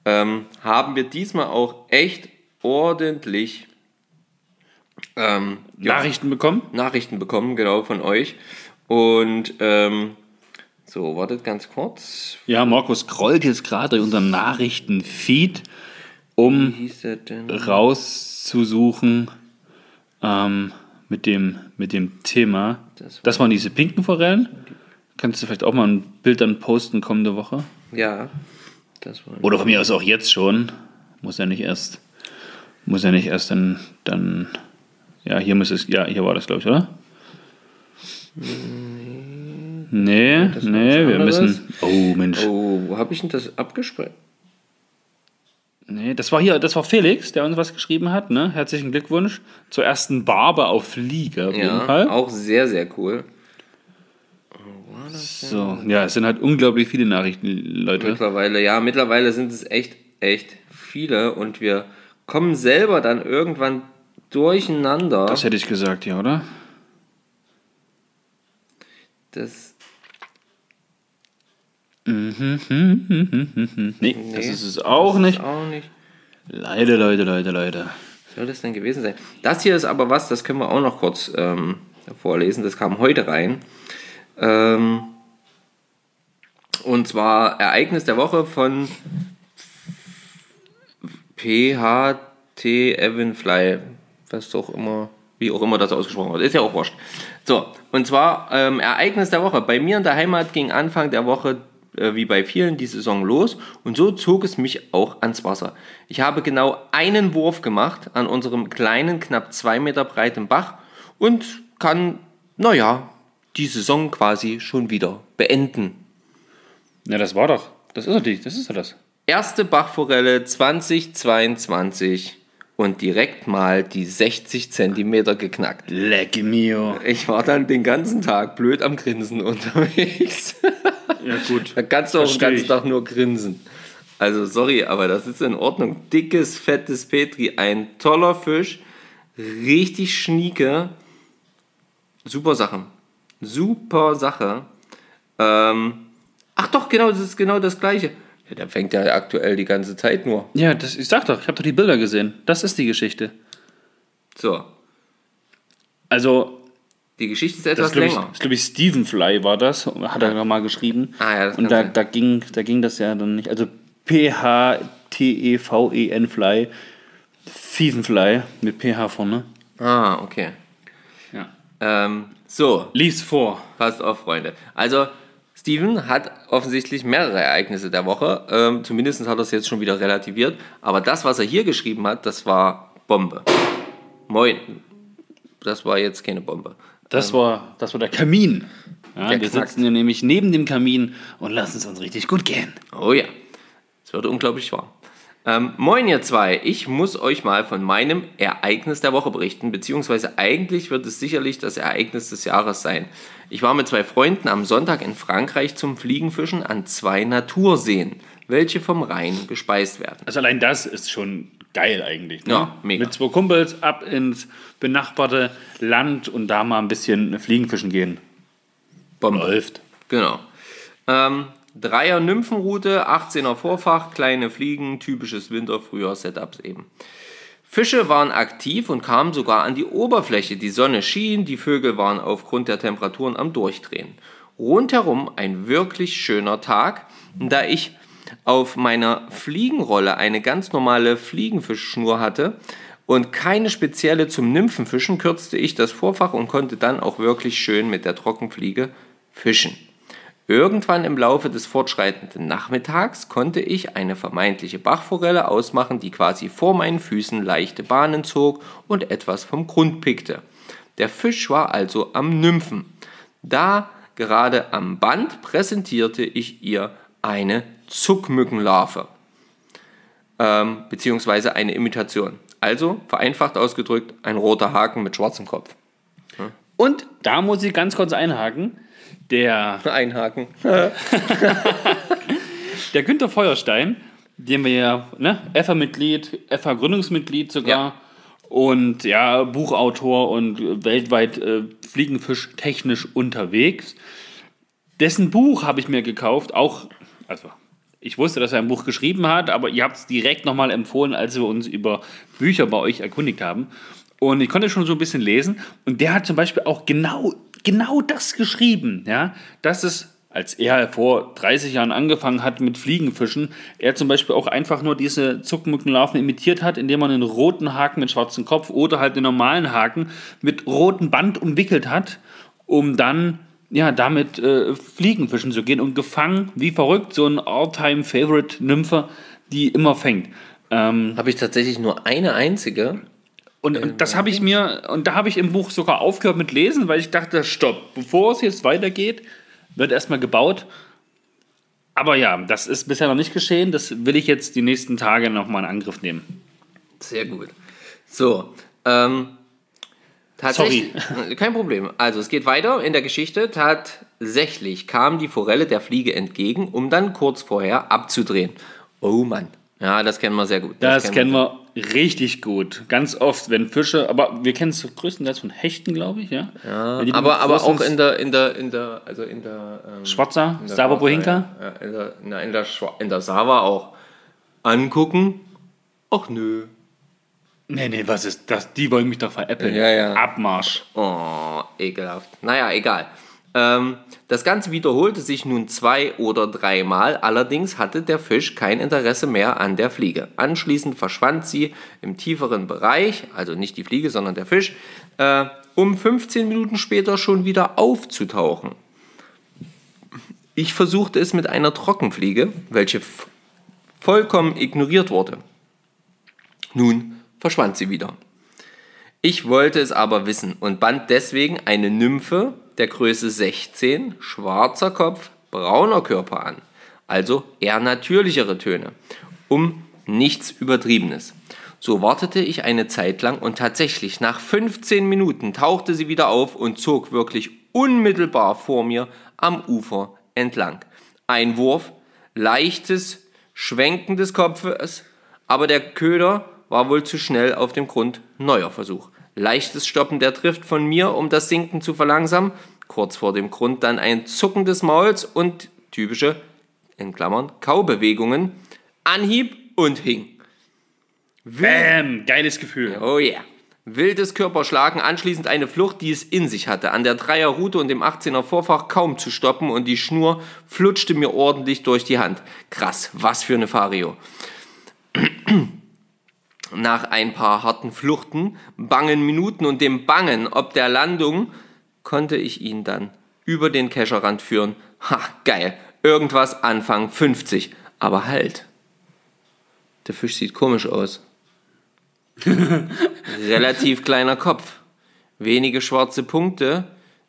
ähm, haben wir diesmal auch echt ordentlich ähm, ja, Nachrichten bekommen? Nachrichten bekommen, genau, von euch. Und ähm, so, wartet ganz kurz. Ja, Markus scrollt jetzt gerade durch unseren Nachrichtenfeed, um rauszusuchen ähm, mit, dem, mit dem Thema. Das Das, waren diese pinken Forellen. Kannst du vielleicht auch mal ein Bild dann posten kommende Woche? Ja, das war. Oder von mir aus auch jetzt schon. Muss ja nicht erst, muss ja nicht erst dann, dann ja, hier muss es, ja, hier war das, glaube ich, oder? Nee, nee, was wir müssen. Oh, Mensch. Oh, wo habe ich denn das abgespeichert? Nee, das war hier, das war Felix, der uns was geschrieben hat, ne? Herzlichen Glückwunsch zur ersten Barbe auf Fliege auf jeden Ja, Fall. auch sehr, sehr cool. So, ja, es sind halt unglaublich viele Nachrichten, Leute. Mittlerweile, ja, mittlerweile sind es echt, echt viele und wir kommen selber dann irgendwann durcheinander. Das hätte ich gesagt, ja, oder? Das, Nee, das ist es auch nicht. auch nicht. Leute, Leute, Leute, Leute. Was soll das denn gewesen sein? Das hier ist aber was, das können wir auch noch kurz ähm, vorlesen. Das kam heute rein. Ähm, und zwar Ereignis der Woche von PHT Evanfly. Was doch immer, wie auch immer das ausgesprochen wird. Ist ja auch wurscht. So, und zwar ähm, Ereignis der Woche. Bei mir in der Heimat ging Anfang der Woche äh, wie bei vielen die Saison los und so zog es mich auch ans Wasser. Ich habe genau einen Wurf gemacht an unserem kleinen, knapp zwei Meter breiten Bach und kann, naja, die Saison quasi schon wieder beenden. Ja, das war doch. Das ist doch die, das ist doch das. Erste Bachforelle 2022 und direkt mal die 60 Zentimeter geknackt. Leck mio. Ich war dann den ganzen Tag blöd am Grinsen unterwegs. Ja, gut. Da kannst du auch den ganzen ich. Tag nur grinsen. Also sorry, aber das ist in Ordnung. Dickes, fettes Petri, ein toller Fisch, richtig schnieke. Super Sache. Super Sache. Ähm, ach doch, genau, das ist genau das Gleiche. Ja, der fängt ja aktuell die ganze Zeit nur. Ja, das, ich sag doch, ich habe doch die Bilder gesehen. Das ist die Geschichte. So, Also, die Geschichte ist das etwas glaube ich, länger. ist, glaub ich, Steven Fly war das, hat er noch mal geschrieben. Ah, ja, das Und da, sein. da, ging, da ging das ja dann nicht. Also, PHT S-T-E-V-E-N Fly. Seasonfly mit PH vorne. Ah, okay. Ja. Ähm, so, Lies vor. passt auf, Freunde. Also, Steven hat offensichtlich mehrere Ereignisse der Woche. Ähm, zumindest hat er es jetzt schon wieder relativiert. Aber das, was er hier geschrieben hat, das war Bombe. Moin. Das war jetzt keine Bombe. Das war, das war der Kamin. Ja, Der wir knackt. sitzen hier nämlich neben dem Kamin und lassen es uns richtig gut gehen. Oh ja, es wird unglaublich warm. Ähm, moin ihr zwei, ich muss euch mal von meinem Ereignis der Woche berichten, beziehungsweise eigentlich wird es sicherlich das Ereignis des Jahres sein. Ich war mit zwei Freunden am Sonntag in Frankreich zum Fliegenfischen an zwei Naturseen, welche vom Rhein gespeist werden. Also allein das ist schon geil eigentlich. Ne? Ja, mega. Mit zwei Kumpels ab ins benachbarte Land und da mal ein bisschen Fliegenfischen gehen. Bombe. Läuft. Genau. Ähm, Dreier Nymphenroute, 18er Vorfach, kleine Fliegen, typisches Winter-Frühjahr-Setups eben. Fische waren aktiv und kamen sogar an die Oberfläche. Die Sonne schien, die Vögel waren aufgrund der Temperaturen am Durchdrehen. Rundherum ein wirklich schöner Tag, da ich auf meiner Fliegenrolle eine ganz normale Fliegenfischschnur hatte und keine spezielle zum Nymphenfischen, kürzte ich das Vorfach und konnte dann auch wirklich schön mit der Trockenfliege fischen. Irgendwann im Laufe des fortschreitenden Nachmittags konnte ich eine vermeintliche Bachforelle ausmachen, die quasi vor meinen Füßen leichte Bahnen zog und etwas vom Grund pickte. Der Fisch war also am Nymphen. Da gerade am Band präsentierte ich ihr eine Zuckmückenlarve, ähm, beziehungsweise eine Imitation. Also, vereinfacht ausgedrückt, ein roter Haken mit schwarzem Kopf. Und da muss ich ganz kurz einhaken. Der, Ein Haken. der Günther Feuerstein, den wir ja, ne, FA-Mitglied, FA-Gründungsmitglied sogar Ja. und ja, Buchautor und weltweit äh, Fliegenfisch technisch unterwegs. Dessen Buch habe ich mir gekauft, auch, also ich wusste, dass er ein Buch geschrieben hat, aber ihr habt es direkt nochmal empfohlen, als wir uns über Bücher bei euch erkundigt haben. Und ich konnte schon so ein bisschen lesen. Und der hat zum Beispiel auch genau, genau das geschrieben, ja, dass es, als er vor 30 Jahren angefangen hat mit Fliegenfischen, er zum Beispiel auch einfach nur diese Zuckmückenlarven imitiert hat, indem man einen roten Haken mit schwarzem Kopf oder halt den normalen Haken mit rotem Band umwickelt hat, um dann ja, damit äh, Fliegenfischen zu gehen und gefangen, wie verrückt, so ein All-Time-Favorite-Nymphe, die immer fängt. Ähm, Habe ich tatsächlich nur eine einzige. Und, und das habe ich mir, und da habe ich im Buch sogar aufgehört mit Lesen, weil ich dachte, stopp, bevor es jetzt weitergeht, wird erstmal gebaut. Aber ja, das ist bisher noch nicht geschehen. Das will ich jetzt die nächsten Tage nochmal in Angriff nehmen. Sehr gut. So, ähm, tatsächlich. Kein Problem. Also, es geht weiter in der Geschichte. Tatsächlich kam die Forelle der Fliege entgegen, um dann kurz vorher abzudrehen. Oh Mann. Ja, das kennen wir sehr gut. Das, kennen wir richtig gut. Ganz oft, wenn Fische, aber wir kennen es größtenteils von Hechten, glaube ich, ja. Die Aber, aber auch in der, in der, in der, also in der, ähm, Schwarzer, Sava Bohinka. Ja, in der, in der, in der Sava auch. Angucken. Ach nö. Nee, nee, was ist das? Die wollen mich doch veräppeln. Ja, ja. Abmarsch. Oh, ekelhaft. Naja, egal. Ähm, das Ganze wiederholte sich nun zwei oder dreimal, allerdings hatte der Fisch kein Interesse mehr an der Fliege. Anschließend verschwand sie im tieferen Bereich, also nicht die Fliege, sondern der Fisch, äh, um 15 Minuten später schon wieder aufzutauchen. Ich versuchte es mit einer Trockenfliege, welche vollkommen ignoriert wurde. Nun verschwand sie wieder. Ich wollte es aber wissen und band deswegen eine Nymphe der Größe 16, schwarzer Kopf, brauner Körper an. Also eher natürlichere Töne, um nichts Übertriebenes. So wartete ich eine Zeit lang und tatsächlich nach 15 Minuten tauchte sie wieder auf und zog wirklich unmittelbar vor mir am Ufer entlang. Ein Wurf, leichtes Schwenken des Kopfes, aber der Köder war wohl zu schnell auf dem Grund. Neuer Versuch. Leichtes Stoppen der Drift von mir, um das Sinken zu verlangsamen. Kurz vor dem Grund dann ein Zucken des Mauls und typische, in Klammern, Kaubewegungen. Anhieb und hing. Bam, geiles Gefühl. Oh yeah. Wildes Körperschlagen, anschließend eine Flucht, die es in sich hatte. An der Dreierroute und dem 18er Vorfach kaum zu stoppen und die Schnur flutschte mir ordentlich durch die Hand. Krass, was für eine Fario. Nach ein paar harten Fluchten, bangen Minuten und dem Bangen ob der Landung konnte ich ihn dann über den Kescherrand führen. Ha, geil. Irgendwas Anfang 50. Aber halt. Der Fisch sieht komisch aus. Relativ kleiner Kopf. Wenige schwarze Punkte,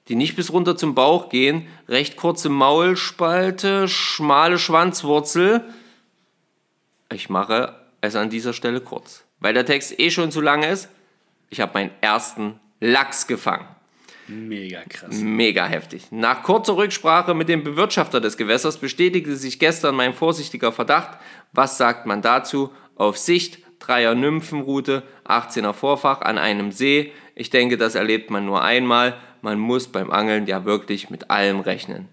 die nicht bis runter zum Bauch gehen. Recht kurze Maulspalte, schmale Schwanzwurzel. Ich mache es an dieser Stelle kurz. Weil der Text eh schon zu lang ist. Ich habe meinen ersten Lachs gefangen. Mega krass. Mega heftig. Nach kurzer Rücksprache mit dem Bewirtschafter des Gewässers bestätigte sich gestern mein vorsichtiger Verdacht. Was sagt man dazu? Auf Sicht, Dreier Nymphenroute, 18er Vorfach an einem See. Ich denke, das erlebt man nur einmal. Man muss beim Angeln ja wirklich mit allem rechnen.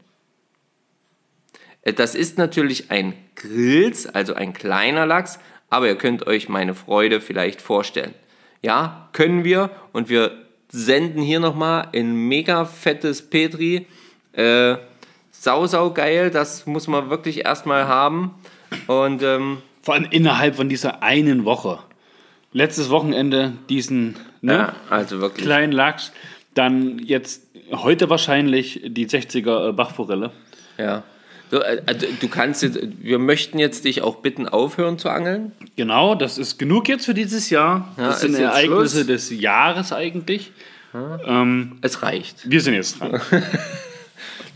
Äh, Das ist natürlich ein Grills, also ein kleiner Lachs, aber ihr könnt euch meine Freude vielleicht vorstellen. Ja, können wir und wir senden hier nochmal ein mega fettes Petri. Äh, sau, sau geil, das muss man wirklich erstmal haben. Und ähm, Vor allem innerhalb von dieser einen Woche. Letztes Wochenende diesen ne, ja, also wirklich. kleinen Lachs. Dann jetzt heute wahrscheinlich die 60er Bachforelle. Ja. So, also, du kannst jetzt, wir möchten jetzt dich auch bitten, aufhören zu angeln. Genau, das ist genug jetzt für dieses Jahr. Ja, das sind Ereignisse Schluss. des Jahres eigentlich. Ähm, Es reicht. wir sind jetzt dran.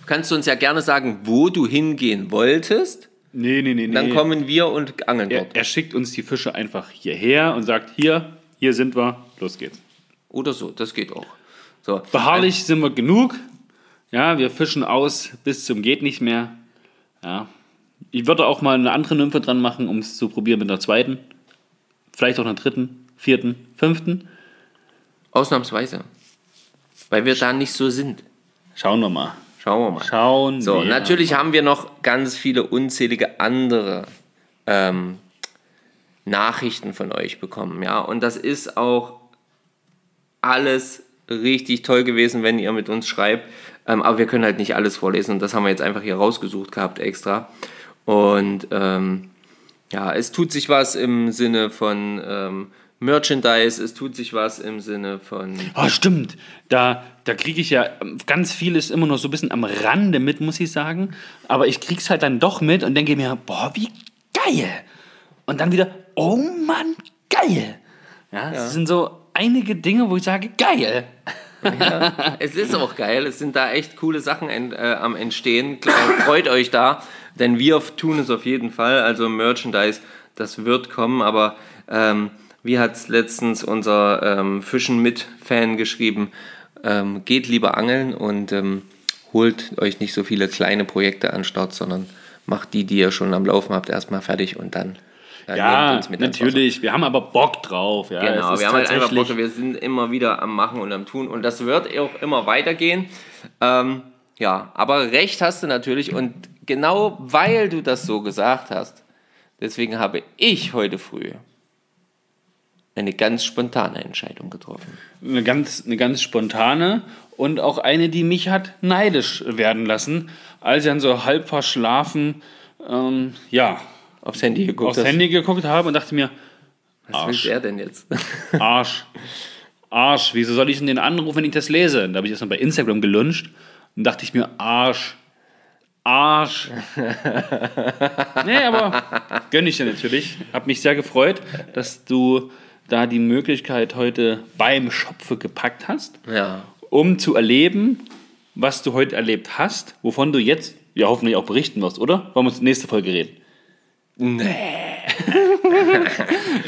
Du kannst uns ja gerne sagen, wo du hingehen wolltest. Nee, nee, nee, nee. Dann kommen wir und angeln er, dort. er schickt uns die Fische einfach hierher und sagt, hier, hier sind wir, los geht's. Oder so, das geht auch. So. Beharrlich sind wir genug. Ja, wir fischen aus bis zum geht nicht mehr. Ja. Ich würde auch mal eine andere Nymphe dran machen, um es zu probieren mit einer zweiten. Vielleicht auch einer dritten, vierten, fünften. Ausnahmsweise. Weil wir da nicht so sind. Schauen wir mal. Schauen wir mal. Schauen So, wir natürlich haben wir noch ganz viele unzählige andere ähm, Nachrichten von euch bekommen, ja. Und das ist auch alles richtig toll gewesen, wenn ihr mit uns schreibt. Ähm, aber wir können halt nicht alles vorlesen und das haben wir jetzt einfach hier rausgesucht gehabt extra. Und ähm, ja, es tut sich was im Sinne von ähm, Merchandise, es tut sich was im Sinne von Ah, stimmt. Da, da kriege ich ja ganz vieles immer nur so ein bisschen am Rande mit, muss ich sagen. Aber ich krieg's halt dann doch mit und denke mir, boah, wie geil. Und dann wieder, oh Mann, geil. Ja, das sind so einige Dinge, wo ich sage, geil. Es ist auch geil, es sind da echt coole Sachen en, äh, am Entstehen. Freut euch da, denn wir tun es auf jeden Fall. Also Merchandise, das wird kommen, aber ähm, wie hat es letztens unser ähm, Fischen mit Fan geschrieben, ähm, geht lieber angeln und ähm, holt euch nicht so viele kleine Projekte an Start, sondern macht die, die ihr schon am Laufen habt, erstmal fertig und dann Ja, Wasser. natürlich. Wir haben aber Bock drauf. Ja, Genau, wir haben halt einfach Bock, wir sind immer wieder am Machen und am Tun und das wird auch immer weitergehen. Ähm, ja, aber recht hast du natürlich und genau weil du das so gesagt hast, deswegen habe ich heute früh eine ganz spontane Entscheidung getroffen. eine ganz, eine ganz spontane und auch eine, die mich hat neidisch werden lassen, als ich dann so halb verschlafen, ähm, ja, Aufs Handy geguckt. aufs hast. Handy geguckt habe und dachte mir, Was Arsch. will der denn jetzt? Arsch, Arsch, wieso soll ich denn den anrufen, wenn ich das lese? Da habe ich erstmal bei Instagram geluncht und dachte ich mir, Arsch, Arsch. nee, aber gönn ich dir natürlich. Hab mich sehr gefreut, dass du da die Möglichkeit heute beim Schopfe gepackt hast. ja. um zu erleben, was du heute erlebt hast, wovon du jetzt ja hoffentlich auch berichten wirst, oder? Wollen wir uns nächste Folge reden? Nee.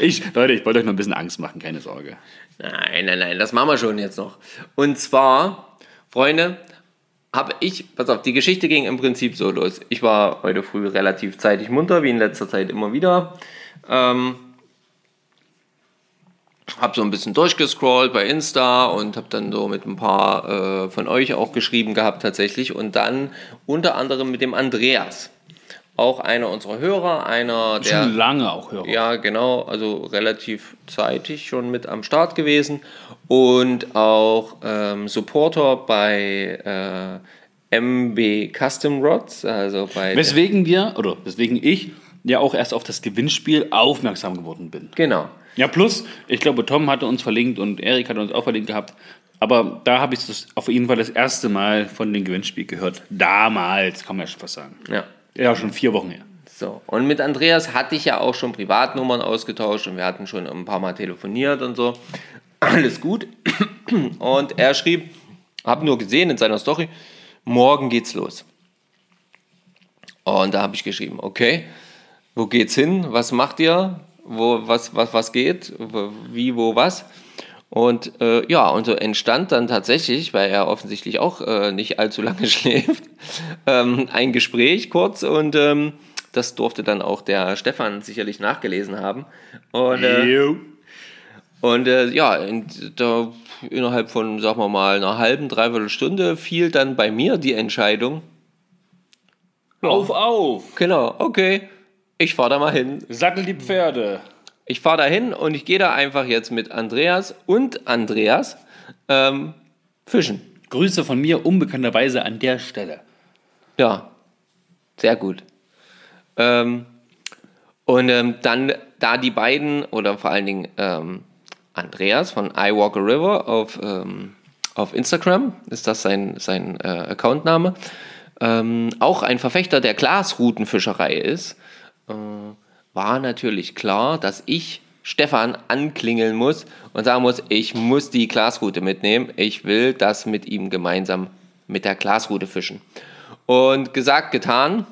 ich, Leute, ich wollte euch noch ein bisschen Angst machen, keine Sorge. Nein, nein, nein, das machen wir schon jetzt noch. Und zwar, Freunde, habe ich, pass auf, die Geschichte ging im Prinzip so los. Ich war heute früh relativ zeitig munter, wie in letzter Zeit immer wieder. Ähm, habe so ein bisschen durchgescrollt bei Insta und habe dann so mit ein paar äh, von euch auch geschrieben gehabt tatsächlich und dann unter anderem mit dem Andreas. Auch einer unserer Hörer, einer der... Schon lange auch hören. Ja, genau, also relativ zeitig schon mit am Start gewesen und auch ähm, Supporter bei äh, MB Custom Rods, also bei Weswegen wir, oder weswegen ich ja auch erst auf das Gewinnspiel aufmerksam geworden bin. Genau. Ja, plus, ich glaube, Tom hatte uns verlinkt und Erik hatte uns auch verlinkt gehabt. Aber da habe ich das auf jeden Fall das erste Mal von dem Gewinnspiel gehört. Damals, kann man ja schon fast sagen. Ja. Ja, schon vier Wochen her. So, und mit Andreas hatte ich ja auch schon Privatnummern ausgetauscht und wir hatten schon ein paar Mal telefoniert und so. Alles gut. Und er schrieb, habe nur gesehen in seiner Story, morgen geht's los. Und da habe ich geschrieben, okay, wo geht's hin? Was macht ihr? Wo, was, was, was geht? Wie, wo, was? Und äh, ja, und so entstand dann tatsächlich, weil er offensichtlich auch äh, nicht allzu lange schläft, ähm, ein Gespräch kurz und ähm, das durfte dann auch der Stefan sicherlich nachgelesen haben. Und, äh, und äh, ja, in, da, innerhalb von, sagen wir mal, einer halben, dreiviertel Stunde fiel dann bei mir die Entscheidung, Auf, auf! genau, okay, ich fahre da mal hin. Sattel die Pferde. Ich fahre da hin und ich gehe da einfach jetzt mit Andreas und Andreas ähm, fischen. Grüße von mir unbekannterweise an der Stelle. Ja, sehr gut. Ähm, und ähm, dann, da die beiden, oder vor allen Dingen ähm, Andreas von I Walk a River auf, ähm, auf Instagram, ist das sein, sein äh, Accountname, ähm, auch ein Verfechter der Glasrutenfischerei ist, äh, war natürlich klar, dass ich Stefan anklingeln muss und sagen muss, ich muss die Glasrute mitnehmen. Ich will das mit ihm gemeinsam mit der Glasrute fischen. Und gesagt, getan.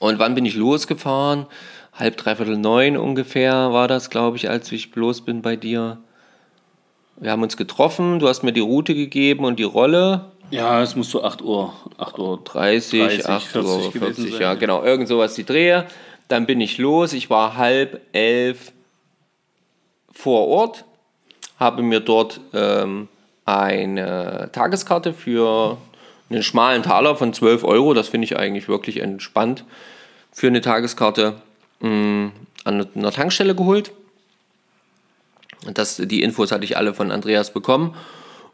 Und wann bin ich losgefahren? Halb, dreiviertel neun ungefähr war das, glaube ich, als ich los bin bei dir. Wir haben uns getroffen, du hast mir die Route gegeben und die Rolle. Ja, es muss so 8 Uhr, 8 Uhr 30, 30, 8 40 Uhr, gewesen 40, sein. ja, genau, irgend sowas die Drehe. Dann bin ich los, ich war halb elf vor Ort, habe mir dort ähm, eine Tageskarte für einen schmalen Taler von 12 Euro, das finde ich eigentlich wirklich entspannt, für eine Tageskarte mh, an einer Tankstelle geholt. Das, die Infos hatte ich alle von Andreas bekommen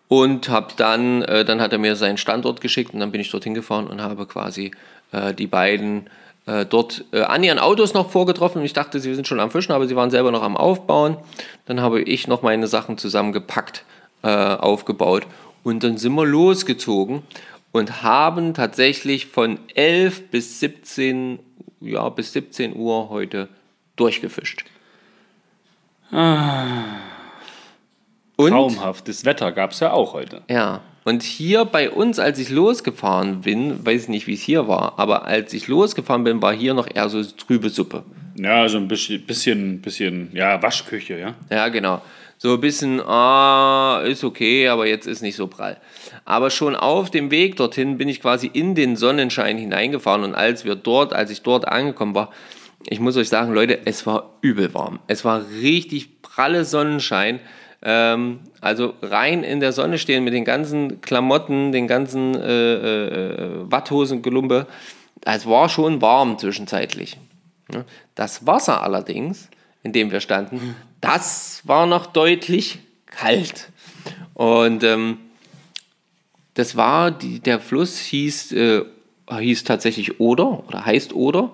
und habe dann, äh, dann hat er mir seinen Standort geschickt und dann bin ich dorthin gefahren und habe quasi äh, die beiden äh, dort äh, an ihren Autos noch vorgetroffen. Ich dachte, sie sind schon am Fischen, aber sie waren selber noch am Aufbauen. Dann habe ich noch meine Sachen zusammengepackt, äh, aufgebaut und dann sind wir losgezogen und haben tatsächlich von 11 bis 17, ja, bis 17 Uhr heute durchgefischt. Und Traumhaftes Wetter gab es ja auch heute. ja, und hier bei uns, als ich losgefahren bin, weiß ich nicht, wie es hier war, aber als ich losgefahren bin, war hier noch eher so trübe Suppe. Ja, so ein bisschen, bisschen, bisschen ja, Waschküche, ja. Ja, genau. So ein bisschen, ah, ist okay, aber jetzt ist nicht so prall. Aber schon auf dem Weg dorthin bin ich quasi in den Sonnenschein hineingefahren und als wir dort, als ich dort angekommen war, ich muss euch sagen, Leute, es war übel warm. Es war richtig pralle Sonnenschein. Ähm, also rein in der Sonne stehen mit den ganzen Klamotten, den ganzen äh, äh, Watthosen, Gelumpe. Es war schon warm zwischenzeitlich. Ne? Das Wasser allerdings, in dem wir standen, das war noch deutlich kalt. Und ähm, das war, die, der Fluss hieß, äh, hieß tatsächlich Oder oder heißt Oder.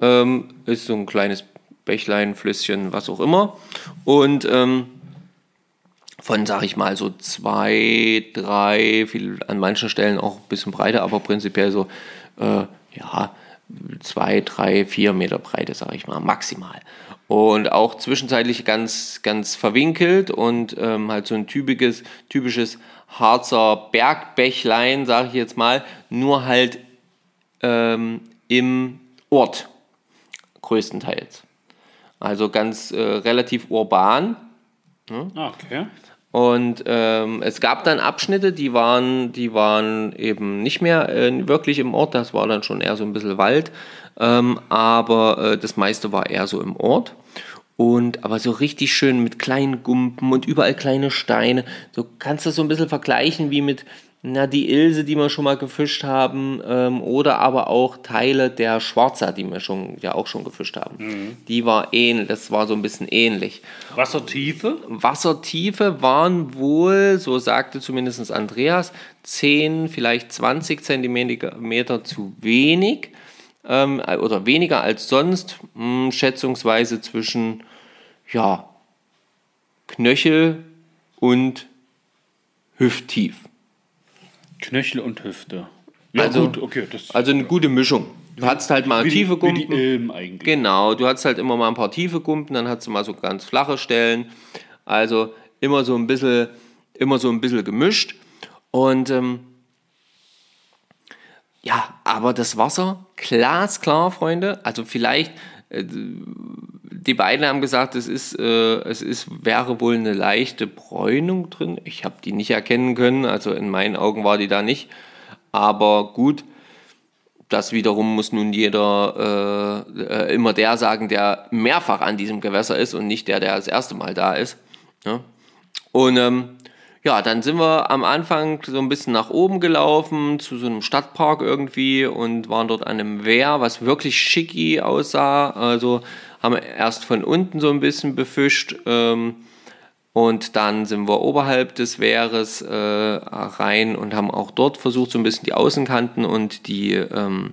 Ähm, ist so ein kleines Bächlein, Flüsschen, was auch immer. Und ähm, von, sag ich mal, so zwei, drei, viel, an manchen Stellen auch ein bisschen breiter, aber prinzipiell so, äh, ja, zwei, drei, vier Meter Breite, sag ich mal, maximal. Und auch zwischenzeitlich ganz, ganz verwinkelt und ähm, halt so ein typisches, typisches Harzer Bergbächlein, sag ich jetzt mal, nur halt ähm, im Ort größtenteils. Also ganz äh, relativ urban. Okay. Und ähm, es gab dann Abschnitte, die waren, die waren eben nicht mehr äh, wirklich im Ort, das war dann schon eher so ein bisschen Wald, ähm, aber äh, das meiste war eher so im Ort. Und aber so richtig schön mit kleinen Gumpen und überall kleine Steine. So kannst du das so ein bisschen vergleichen wie mit na, die Ilse, die wir schon mal gefischt haben, ähm, oder aber auch Teile der Schwarzer, die wir schon ja auch schon gefischt haben. Die war ähnlich, das war so ein bisschen ähnlich. Wassertiefe? Wassertiefe waren wohl, so sagte zumindest Andreas, 10, vielleicht 20 Zentimeter Meter zu wenig. ähm, oder weniger als sonst, mh, schätzungsweise zwischen ja, Knöchel und hüfttief. Knöchel und Hüfte. Ja, Also- gut, okay. Das Also eine gute Mischung. Du hattest halt mal wie, die, tiefe die Gumpen. Eigentlich. Genau, du hattest halt immer mal ein paar tiefe Gumpen, dann hattest du mal so ganz flache Stellen. Also immer so ein bisschen, immer so ein bisschen gemischt. Und ähm, ja, aber das Wasser, glasklar, Freunde. Also vielleicht, äh, die beiden haben gesagt, es ist, äh, es ist, wäre wohl eine leichte Bräunung drin. Ich habe die nicht erkennen können, also in meinen Augen war die da nicht. Aber gut, das wiederum muss nun jeder äh, äh, immer der sagen, der mehrfach an diesem Gewässer ist und nicht der, der das erste Mal da ist. Ja? Und ähm, ja, dann sind wir am Anfang so ein bisschen nach oben gelaufen, zu so einem Stadtpark irgendwie und waren dort an einem Wehr, was wirklich schicki aussah. Also haben wir erst von unten so ein bisschen befischt ähm, und dann sind wir oberhalb des Wehres äh, rein und haben auch dort versucht, so ein bisschen die Außenkanten und die, ähm,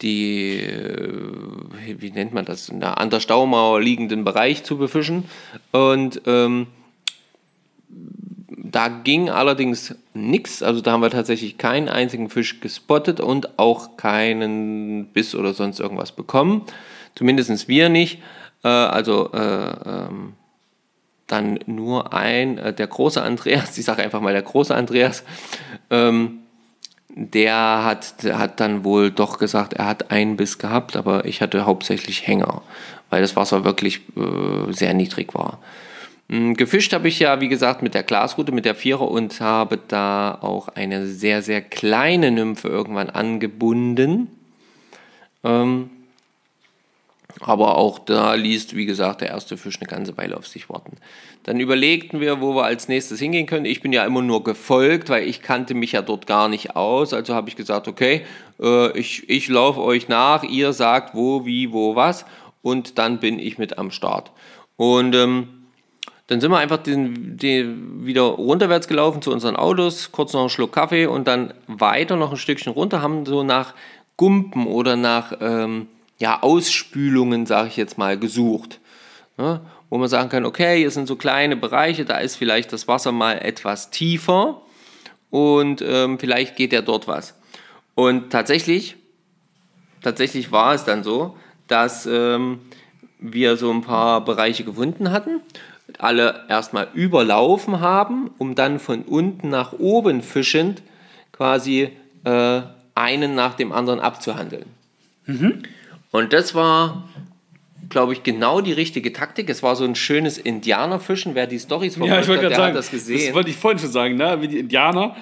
die äh, wie nennt man das, an der Staumauer liegenden Bereich zu befischen. Und ähm, da ging allerdings nichts. Also da haben wir tatsächlich keinen einzigen Fisch gespottet und auch keinen Biss oder sonst irgendwas bekommen. Zumindest wir nicht. Äh, also äh, ähm, dann nur ein, äh, der große Andreas, ich sage einfach mal der große Andreas, ähm, der hat, der hat dann wohl doch gesagt, er hat einen Biss gehabt, aber ich hatte hauptsächlich Hänger, weil das Wasser wirklich äh, sehr niedrig war. Mm, Gefischt habe ich ja, wie gesagt, mit der Glasrute, mit der Vierer und habe da auch eine sehr, sehr kleine Nymphe irgendwann angebunden. Ähm, aber auch da ließ, wie gesagt, der erste Fisch eine ganze Weile auf sich warten. Dann überlegten wir, wo wir als nächstes hingehen können. Ich bin ja immer nur gefolgt, weil ich kannte mich ja dort gar nicht aus. Also habe ich gesagt, okay, äh, ich, ich laufe euch nach, ihr sagt wo, wie, wo, was und dann bin ich mit am Start. Und ähm, dann sind wir einfach den, den wieder runterwärts gelaufen zu unseren Autos, kurz noch einen Schluck Kaffee und dann weiter noch ein Stückchen runter, haben so nach Gumpen oder nach ähm, ja, Ausspülungen, sage ich jetzt mal, gesucht. Ja, wo man sagen kann, okay, hier sind so kleine Bereiche, da ist vielleicht das Wasser mal etwas tiefer und ähm, vielleicht geht ja dort was. Und tatsächlich, tatsächlich war es dann so, dass ähm, wir so ein paar Bereiche gefunden hatten, alle erstmal überlaufen haben, um dann von unten nach oben fischend quasi äh, einen nach dem anderen abzuhandeln. Und das war, glaube ich, genau die richtige Taktik. Es war so ein schönes Indianerfischen. Wer die Storys Ja, ich verfolgt wollte hat, der sagen, hat das gesehen. das wollte ich vorhin schon sagen, ne? wie die Indianer.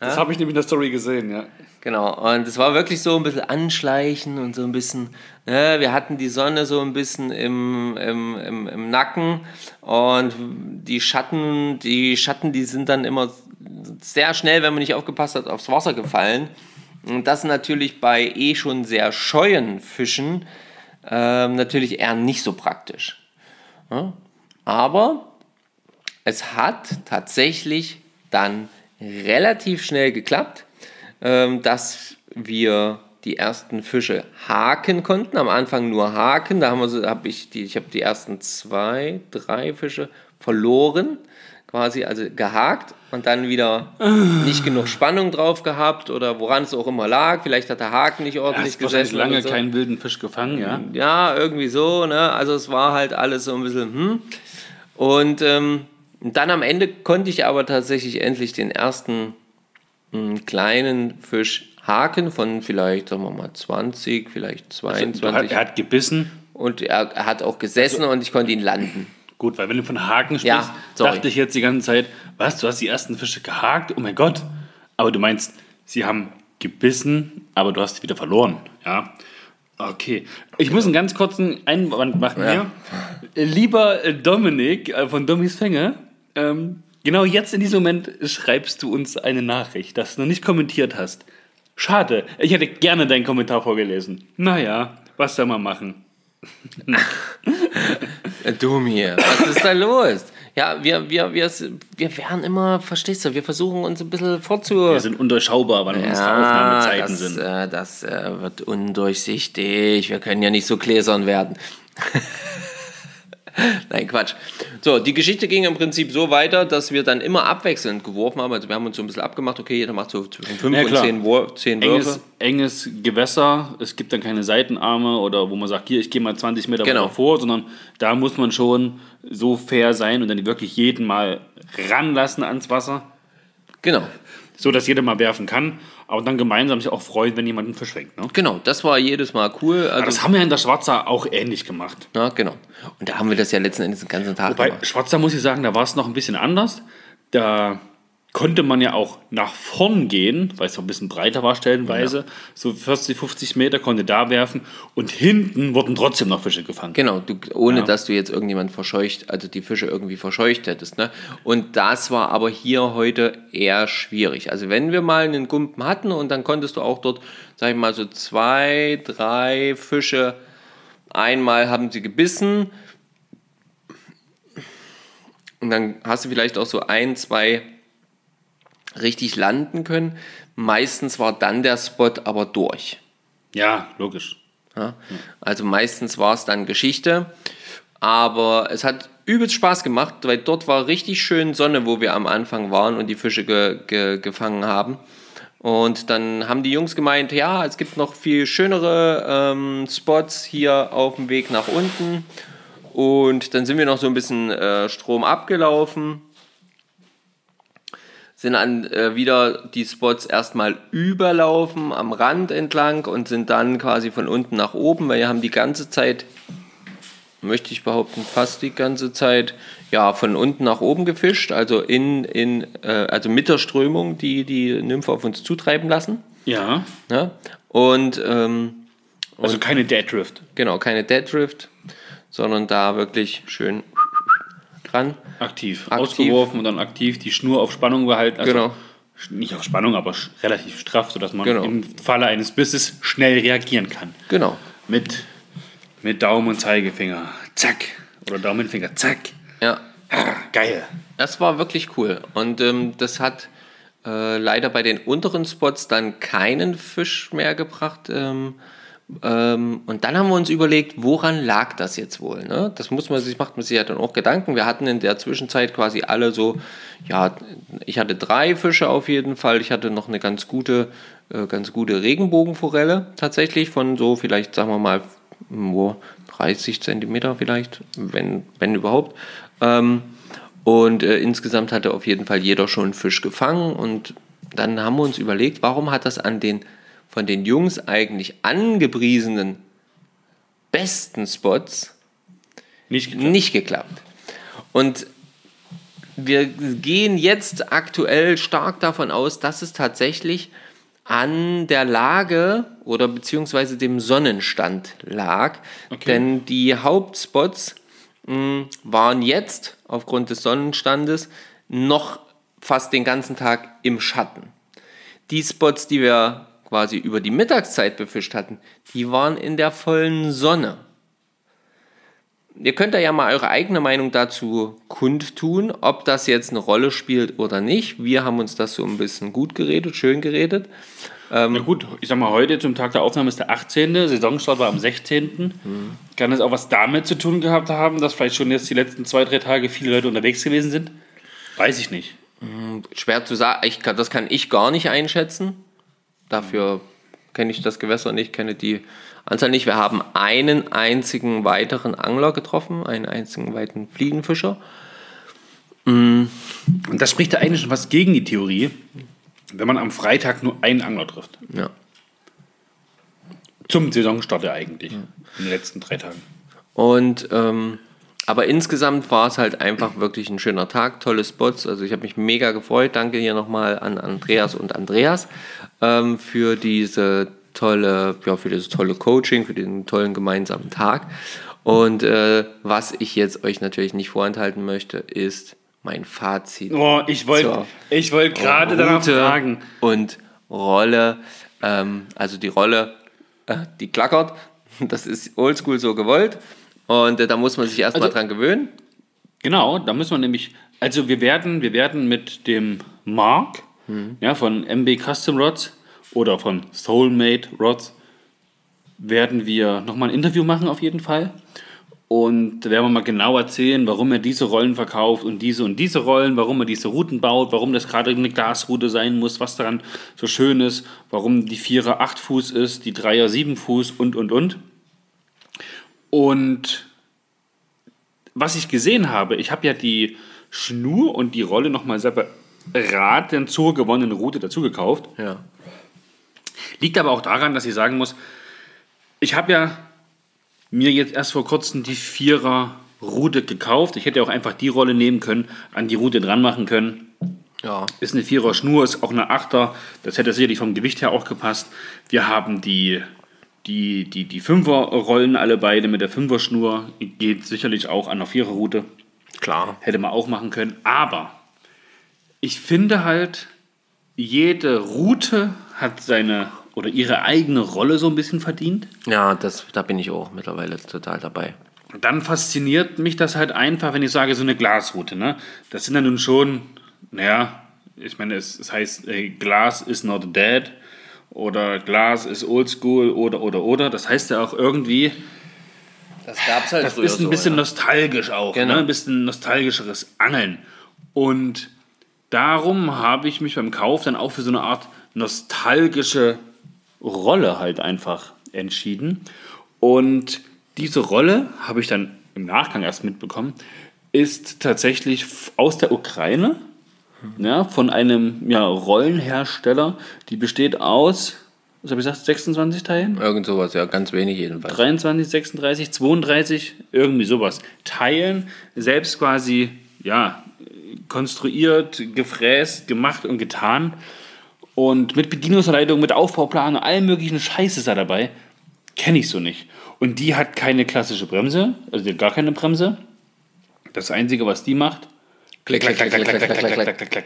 Das habe ich nämlich in der Story gesehen, ja. Genau, und es war wirklich so ein bisschen anschleichen und so ein bisschen, ne, wir hatten die Sonne so ein bisschen im, im, im, im Nacken und die Schatten, die Schatten, die sind dann immer sehr schnell, wenn man nicht aufgepasst hat, aufs Wasser gefallen. Und das natürlich bei eh schon sehr scheuen Fischen ähm, natürlich eher nicht so praktisch. Ja? Aber es hat tatsächlich dann relativ schnell geklappt, ähm, dass wir die ersten Fische haken konnten. Am Anfang nur haken. Da haben wir so, hab ich die, ich habe die ersten zwei, drei Fische verloren, quasi also gehakt und dann wieder nicht genug Spannung drauf gehabt oder woran es auch immer lag. Vielleicht hat der Haken nicht ordentlich wahrscheinlich gesessen. lange so. keinen wilden Fisch gefangen, ja. Ja, irgendwie so, ne? Also es war halt alles so ein bisschen, hm. Und ähm, dann am Ende konnte ich aber tatsächlich endlich den ersten hm, kleinen Fisch haken von vielleicht, sagen wir mal, 20, vielleicht Du hat, 22. er hat gebissen. und er, er hat auch gesessen und ich konnte ihn landen. Gut, weil wenn du von Haken sprichst, Ja, dachte ich jetzt die ganze Zeit, was, du hast die ersten Fische gehakt? Oh mein Gott. Aber du meinst, sie haben gebissen, aber du hast sie wieder verloren. Ja. Okay. Ich muss einen ganz kurzen Einwand machen Ja. hier. Lieber äh, Dominik äh, von Dommys Fänge, ähm, genau jetzt in diesem Moment schreibst du uns eine Nachricht, dass du noch nicht kommentiert hast. Schade, ich hätte gerne deinen Kommentar vorgelesen. Naja, was soll man machen? Dumm hier, was ist da los? Ja, wir, wir, wir, wir werden immer, verstehst du, wir versuchen uns ein bisschen vorzu... Wir sind undurchschaubar, wann unsere Aufnahmezeiten das, sind. Äh, das äh, wird undurchsichtig. Wir können ja nicht so gläsern werden. Nein, Quatsch. So, die Geschichte ging im Prinzip so weiter, dass wir dann immer abwechselnd geworfen haben. Also wir haben uns so ein bisschen abgemacht, okay, jeder macht so zwischen 5 Ja, und klar. 10, Wur 10 Würfe. Enges, enges Gewässer, es gibt dann keine Seitenarme oder wo man sagt, hier, ich gehe mal 20 Meter Genau. vor, sondern da muss man schon so fair sein und dann wirklich jeden mal ranlassen ans Wasser, Genau. So dass jeder mal werfen kann, aber dann gemeinsam sich auch freut, wenn jemand einen Fisch fängt. Ne? Genau, das war jedes Mal cool. Aber Also, das haben wir in der Schwarzer auch ähnlich gemacht. ja, genau. Und da haben wir das ja letzten Endes den ganzen Tag Bei gemacht. Schwarzer muss ich sagen, da war es noch ein bisschen anders. Da konnte man ja auch nach vorn gehen, weil es ein bisschen breiter war stellenweise. So 40, 50 Meter konnte da werfen und hinten wurden trotzdem noch Fische gefangen. Genau, du, ohne Ja. dass du jetzt irgendjemand verscheucht, also die Fische irgendwie verscheucht hättest. Ne? Und das war aber hier heute eher schwierig. Also wenn wir mal einen Gumpen hatten und dann konntest du auch dort, sag ich mal, so zwei, drei Fische, einmal haben sie gebissen und dann hast du vielleicht auch so ein, zwei richtig landen können. Meistens war dann der Spot aber durch. Ja, logisch. Ja? Also meistens war es dann Geschichte, aber es hat übelst Spaß gemacht, weil dort war richtig schön Sonne, wo wir am Anfang waren und die Fische ge ge gefangen haben. Und dann haben die Jungs gemeint, ja, es gibt noch viel schönere ähm, Spots hier auf dem Weg nach unten. Und dann sind wir noch so ein bisschen äh, Strom abgelaufen sind dann äh, wieder die Spots erstmal überlaufen am Rand entlang und sind dann quasi von unten nach oben, weil wir haben die ganze Zeit, möchte ich behaupten, fast die ganze Zeit, ja, von unten nach oben gefischt, also in, in äh, also mit der Strömung, die die Nymphe auf uns zutreiben lassen. Ja, Ja? Und ähm, also keine Dead Drift. genau, keine Dead Drift, sondern da wirklich schön dran. Aktiv. Aktiv. Ausgeworfen und dann aktiv die Schnur auf Spannung behalten. Also Genau. Nicht auf Spannung, aber relativ straff, sodass man Genau. im Falle eines Bisses schnell reagieren kann. Genau. Mit, mit Daumen und Zeigefinger. Zack. Oder Daumen und Finger. Zack. Ja, Ah, geil. Das war wirklich cool. Und ähm, das hat äh, leider bei den unteren Spots dann keinen Fisch mehr gebracht. Ähm, ähm, und dann haben wir uns überlegt, woran lag das jetzt wohl? Ne? Das muss man sich, macht man sich ja dann auch Gedanken. Wir hatten in der Zwischenzeit quasi alle so, ja, ich hatte drei Fische auf jeden Fall. Ich hatte noch eine ganz gute, äh, ganz gute Regenbogenforelle tatsächlich von so vielleicht, sagen wir mal, wo 30 Zentimeter vielleicht, wenn, wenn überhaupt. Ähm, und äh, insgesamt hatte auf jeden Fall jeder schon einen Fisch gefangen. Und dann haben wir uns überlegt, warum hat das an den von den Jungs eigentlich angepriesenen besten Spots Nicht geklappt. nicht geklappt. Und wir gehen jetzt aktuell stark davon aus, dass es tatsächlich an der Lage oder beziehungsweise dem Sonnenstand lag. Denn die Hauptspots mh, waren jetzt aufgrund des Sonnenstandes noch fast den ganzen Tag im Schatten. Die Spots, die wir quasi über die Mittagszeit befischt hatten, die waren in der vollen Sonne. Ihr könnt da ja mal eure eigene Meinung dazu kundtun, ob das jetzt eine Rolle spielt oder nicht. Wir haben uns das so ein bisschen gut geredet, schön geredet. Na gut, ich sag mal, heute zum Tag der Aufnahme ist der 18. Saisonstart war am 16. Kann es auch was damit zu tun gehabt haben, dass vielleicht schon jetzt die letzten zwei, drei Tage viele Leute unterwegs gewesen sind? Weiß ich nicht. Schwer zu sagen, ich kann, das kann ich gar nicht einschätzen. Dafür kenne ich das Gewässer nicht, kenne die Anzahl nicht. Wir haben einen einzigen weiteren Angler getroffen, einen einzigen weiteren Fliegenfischer. Und das spricht ja eigentlich schon was gegen die Theorie, wenn man am Freitag nur einen Angler trifft. Ja. Zum Saisonstart ja eigentlich. In den letzten drei Tagen. Und ähm, aber insgesamt war es halt einfach wirklich ein schöner Tag, tolle Spots. Also ich habe mich mega gefreut. Danke hier nochmal an Andreas und Andreas ähm, für diese tolle, ja, für dieses tolle Coaching, für diesen tollen gemeinsamen Tag. Und äh, was ich jetzt euch natürlich nicht vorenthalten möchte, ist mein Fazit. Oh, ich wollte ich wollt gerade danach fragen. Und Rolle, ähm, also die Rolle, äh, die klackert. Das ist oldschool so gewollt. Und äh, da muss man sich erstmal Also- dran gewöhnen. Genau, da müssen wir nämlich, also wir werden, wir werden mit dem Mark ja, von MB Custom Rods oder von Soulmate Rods werden wir nochmal ein Interview machen auf jeden Fall. Und da werden wir mal genau erzählen, warum er diese Rollen verkauft und diese und diese Rollen, warum er diese Routen baut, warum das gerade eine Glasroute sein muss, was daran so schön ist, warum die Vierer 8 Fuß ist, die Dreier 7 Fuß und und und. Und was ich gesehen habe, ich habe ja die Schnur und die Rolle nochmal separat dann zur gewonnenen Route dazu gekauft. Ja. Liegt aber auch daran, dass ich sagen muss, ich habe ja mir jetzt erst vor kurzem die Vierer Route gekauft. Ich hätte auch einfach die Rolle nehmen können, an die Route dran machen können. Ja. Ist eine Vierer Schnur, ist auch eine Achter. Das hätte sicherlich vom Gewicht her auch gepasst. Wir haben die, die, die, die Fünfer Rollen alle beide mit der Fünfer Schnur. Geht sicherlich auch an der Vierer Route. Klar. Hätte man auch machen können. Aber ich finde halt, jede Route hat seine oder ihre eigene Rolle so ein bisschen verdient. Ja, das, da bin ich auch mittlerweile total dabei. Dann fasziniert mich das halt einfach, wenn ich sage, so eine Glasroute. Ne? Das sind dann nun schon, naja, ich meine, es, es heißt, äh, Glass is not dead oder Glas is old school oder, oder, oder. Das heißt ja auch irgendwie, Das gab es halt das ist ein bisschen nostalgisch auch, Genau. ne? ein bisschen nostalgischeres Angeln. Und darum habe ich mich beim Kauf dann auch für so eine Art nostalgische Rolle halt einfach entschieden. Und diese Rolle habe ich dann im Nachgang erst mitbekommen, ist tatsächlich aus der Ukraine, ja, von einem ja, Rollenhersteller, die besteht aus, was habe ich gesagt, 26 Teilen? Irgend sowas, ja, ganz wenig jedenfalls. 23, 36, 32, irgendwie sowas. Teilen, selbst quasi, ja, konstruiert, gefräst, gemacht und getan. Und mit Bedienungsanleitung, mit Aufbauplan, allen möglichen Scheiß ist da dabei. Kenne ich so nicht. Und die hat keine klassische Bremse, also die hat gar keine Bremse. Das Einzige, was die macht, Klick, klick, klick, klick, klick, klick, klick, klick. klack, klack.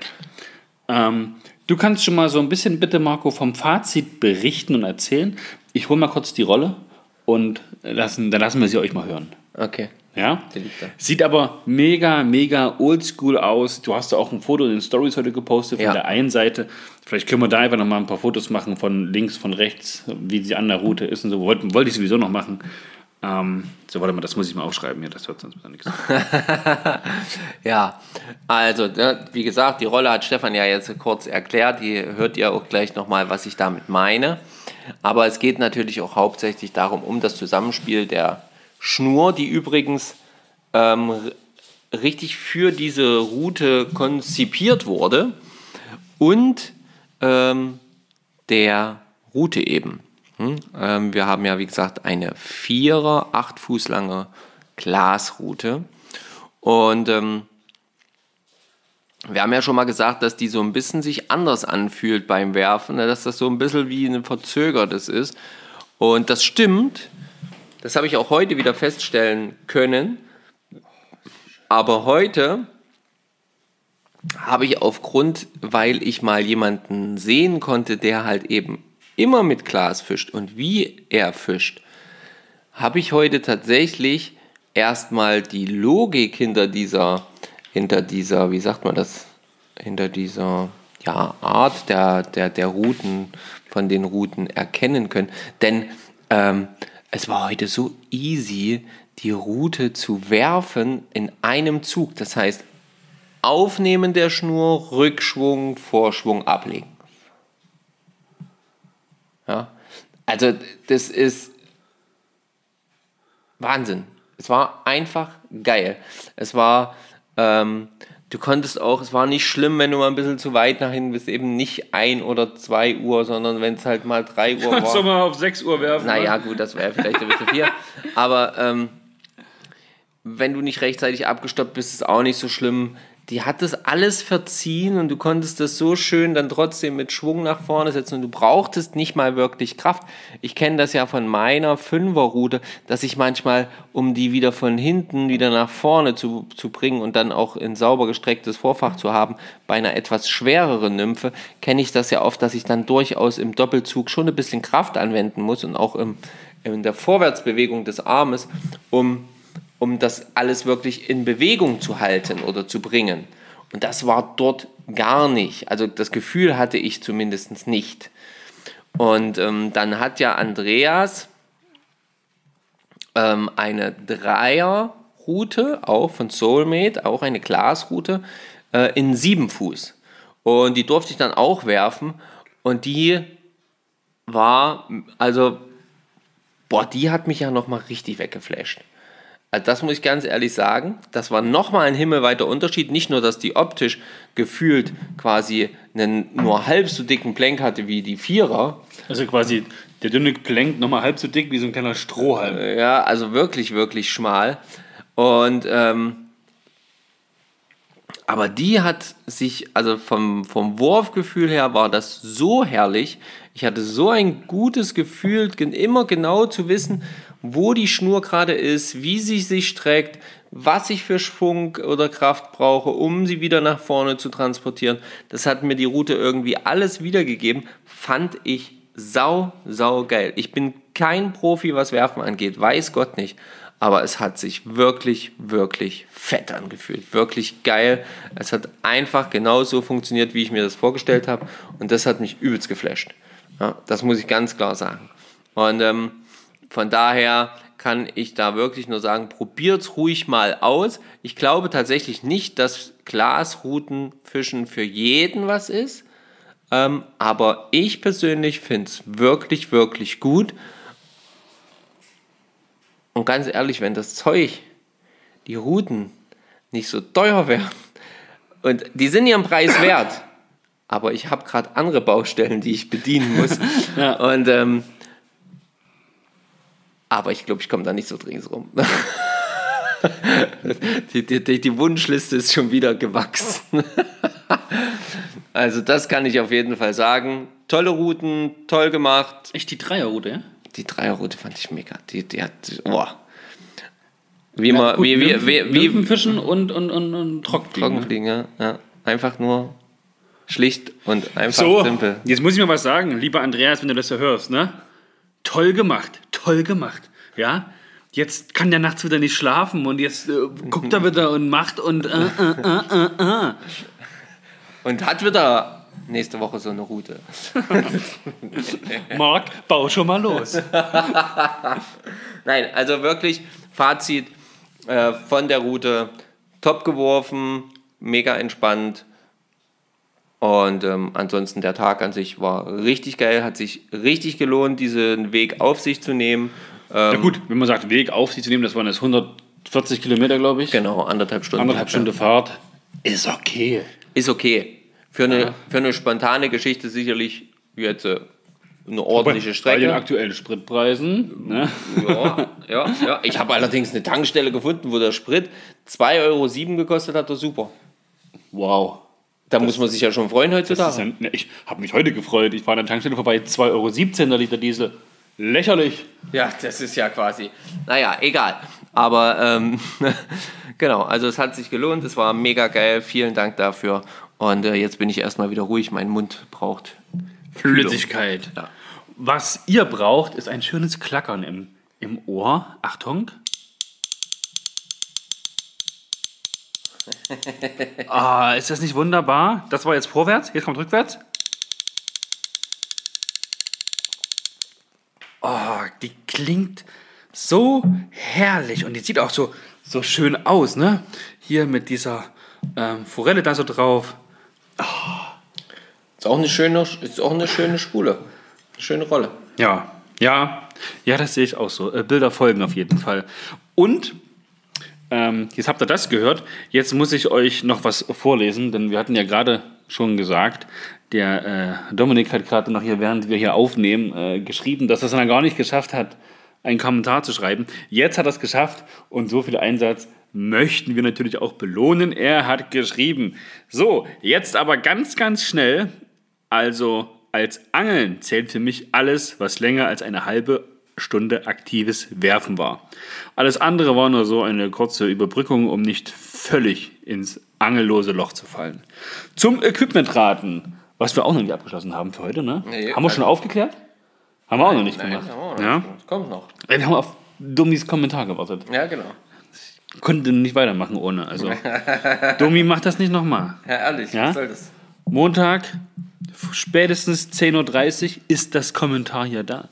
Ähm, du kannst schon mal so ein bisschen bitte, Marco, vom Fazit berichten und erzählen. Ich hole mal kurz die Rolle und lassen, dann lassen wir sie euch mal hören. Okay. Ja? Sieht aber mega, mega oldschool aus. Du hast da auch ein Foto in den Stories heute gepostet von Ja. der einen Seite. Vielleicht können wir da einfach noch mal ein paar Fotos machen von links, von rechts, wie sie an der Route ist und so. Wollte, wollte ich sowieso noch machen. Ähm, so, warte mal, das muss ich mal aufschreiben hier, das wird sonst wieder nichts. Ja, also, ne, wie gesagt, die Rolle hat Stefan ja jetzt kurz erklärt. Die hört ihr auch gleich nochmal, was ich damit meine. Aber es geht natürlich auch hauptsächlich darum, um das Zusammenspiel der Schnur, die übrigens ähm, richtig für diese Route konzipiert wurde, und ähm, der Route eben. Hm? Ähm, wir haben ja, wie gesagt, eine Vierer, acht Fuß lange Glasroute. Und ähm, wir haben ja schon mal gesagt, dass die so ein bisschen sich anders anfühlt beim Werfen, ne? dass das so ein bisschen wie ein verzögertes ist. Und das stimmt. Das habe ich auch heute wieder feststellen können. Aber heute habe ich aufgrund, weil ich mal jemanden sehen konnte, der halt eben immer mit Glas fischt und wie er fischt, habe ich heute tatsächlich erstmal die Logik hinter dieser, hinter dieser, wie sagt man das, hinter dieser ja, Art der, der, der Routen, von den Routen erkennen können. Denn ähm, es war heute so easy, die Route zu werfen in einem Zug. Das heißt, Aufnehmen der Schnur, Rückschwung, Vorschwung, ablegen. Ja, also das ist Wahnsinn. Es war einfach geil. Es war, ähm, du konntest auch, es war nicht schlimm, wenn du mal ein bisschen zu weit nach hinten bist, eben nicht ein oder zwei Uhr, sondern wenn es halt mal drei Uhr Kannst du war. mal auf 6 Uhr werfen? Naja, gut, das wäre vielleicht ein bisschen viel. Aber ähm, wenn du nicht rechtzeitig abgestoppt bist, ist auch nicht so schlimm. Die hat das alles verziehen und du konntest das so schön dann trotzdem mit Schwung nach vorne setzen und du brauchtest nicht mal wirklich Kraft. Ich kenne das ja von meiner Fünferroute, dass ich manchmal, um die wieder von hinten wieder nach vorne zu, zu bringen und dann auch in sauber gestrecktes Vorfach zu haben, bei einer etwas schwereren Nymphe, kenne ich das ja oft, dass ich dann durchaus im Doppelzug schon ein bisschen Kraft anwenden muss und auch im, in der Vorwärtsbewegung des Armes, um um das alles wirklich in Bewegung zu halten oder zu bringen. Und das war dort gar nicht. Also das Gefühl hatte ich zumindest nicht. Und ähm, dann hat ja Andreas ähm, eine Dreierroute, auch von Soulmate, auch eine Glasroute, äh, in sieben Fuß. Und die durfte ich dann auch werfen. Und die war, also, boah, die hat mich ja nochmal richtig weggeflasht. Also das muss ich ganz ehrlich sagen. Das war nochmal ein himmelweiter Unterschied. Nicht nur, dass die optisch gefühlt quasi einen nur halb so dicken Plank hatte wie die Vierer. Also quasi der dünne Plank nochmal halb so dick wie so ein kleiner Strohhalm. Ja, also wirklich, wirklich schmal. Und ähm, aber die hat sich, also vom, vom Wurfgefühl her war das so herrlich. Ich hatte so ein gutes Gefühl, immer genau zu wissen, wo die Schnur gerade ist, wie sie sich streckt, was ich für Schwung oder Kraft brauche, um sie wieder nach vorne zu transportieren. Das hat mir die Route irgendwie alles wiedergegeben. Fand ich sau, sau geil. Ich bin kein Profi, was Werfen angeht, weiß Gott nicht. Aber es hat sich wirklich, wirklich fett angefühlt. Wirklich geil. Es hat einfach genauso funktioniert, wie ich mir das vorgestellt habe. Und das hat mich übelst geflasht. Ja, das muss ich ganz klar sagen. Und ähm, von daher kann ich da wirklich nur sagen, probiert's ruhig mal aus. Ich glaube tatsächlich nicht, dass Glasroutenfischen für jeden was ist. Ähm, aber ich persönlich finde es wirklich, wirklich gut. Und ganz ehrlich, wenn das Zeug, die Routen, nicht so teuer wären, und die sind ihren Preis wert, aber ich habe gerade andere Baustellen, die ich bedienen muss. Ja. Und ähm, aber ich glaube, ich komme da nicht so dringend rum. die, die, die, die Wunschliste ist schon wieder gewachsen. also das kann ich auf jeden Fall sagen. Tolle Routen, toll gemacht. Echt die Dreierroute, ja? Die Dreierroute fand ich mega. Die, die hat, boah. Wie man, wie, wie, Nymphen- wie, wie, Nymphenfischen und, und, und, und Trockenfliegen. Trockenfliegen, ja. ja. Einfach nur schlicht und einfach So, simpel. jetzt muss ich mal was sagen, lieber Andreas, wenn du das so hörst, ne? Toll gemacht, toll gemacht, ja? Jetzt kann der nachts wieder nicht schlafen und jetzt äh, guckt er wieder und macht und äh, äh, äh, äh. Und hat wieder nächste Woche so eine Route. Marc, bau schon mal los. Nein, also wirklich Fazit äh, von der Route. Top geworfen, mega entspannt. Und ähm, ansonsten der Tag an sich war richtig geil, hat sich richtig gelohnt, diesen Weg auf sich zu nehmen. Ja gut, wenn man sagt, Weg auf sich zu nehmen, das waren jetzt 140 Kilometer, glaube ich. Genau, anderthalb Stunden. Anderthalb Stunde Fahrt. Ist okay. Ist okay. Für eine, für eine spontane Geschichte sicherlich jetzt äh, eine ordentliche Bei den Strecke. aktuellen Spritpreisen. Ne? Ja, ja, ja. Ich habe allerdings eine Tankstelle gefunden, wo der Sprit 2,07 Euro gekostet hat. Das super. Wow. Da muss man sich ja schon freuen Das heutzutage. ja, ne, ich habe mich heute gefreut. Ich war an der Tankstelle vorbei, 2,17 Euro der Liter Diesel. Lächerlich. Ja, das ist ja quasi. Naja, egal. Aber ähm, genau, also es hat sich gelohnt. Es war mega geil. Vielen Dank dafür. Und äh, jetzt bin ich erstmal wieder ruhig. Mein Mund braucht Flüssigkeit. Ja. Was ihr braucht, ist ein schönes Klackern im, im Ohr. Achtung. Ah, ist das nicht wunderbar? Das war jetzt vorwärts, jetzt kommt rückwärts. Oh, die klingt so herrlich und die sieht auch so, so schön aus, ne? Hier mit dieser ähm, Forelle da so drauf. Ist auch eine schöne, ist auch eine schöne Spule. Eine schöne Rolle. Ja, ja, ja, das sehe ich auch so. Äh, Bilder folgen auf jeden Fall. Und ähm, jetzt habt ihr das gehört. Jetzt muss ich euch noch was vorlesen, denn wir hatten ja gerade schon gesagt, der äh, Dominik hat gerade noch hier, während wir hier aufnehmen, äh, geschrieben, dass er es dann gar nicht geschafft hat, einen Kommentar zu schreiben. Jetzt hat er es geschafft und so viel Einsatz möchten wir natürlich auch belohnen. Er hat geschrieben. So, jetzt aber ganz, ganz schnell. Also als Angeln zählt für mich alles, was länger als eine halbe Stunde aktives Werfen war. Alles andere war nur so eine kurze Überbrückung, um nicht völlig ins angellose Loch zu fallen. Zum Equipmentraten, was wir auch noch nicht abgeschlossen haben für heute, ne? Nee, haben wir schon aufgeklärt? Haben wir auch noch nicht Nein, gemacht. ja, oh, ja? Kommt noch. Wir haben auf Dummis Kommentar gewartet. Ja, genau. konnte nicht weitermachen ohne. Also, Domi, mach das nicht nochmal. Ja, ehrlich, Ja? was soll das? Montag, spätestens 10.30 Uhr ist das Kommentar hier da.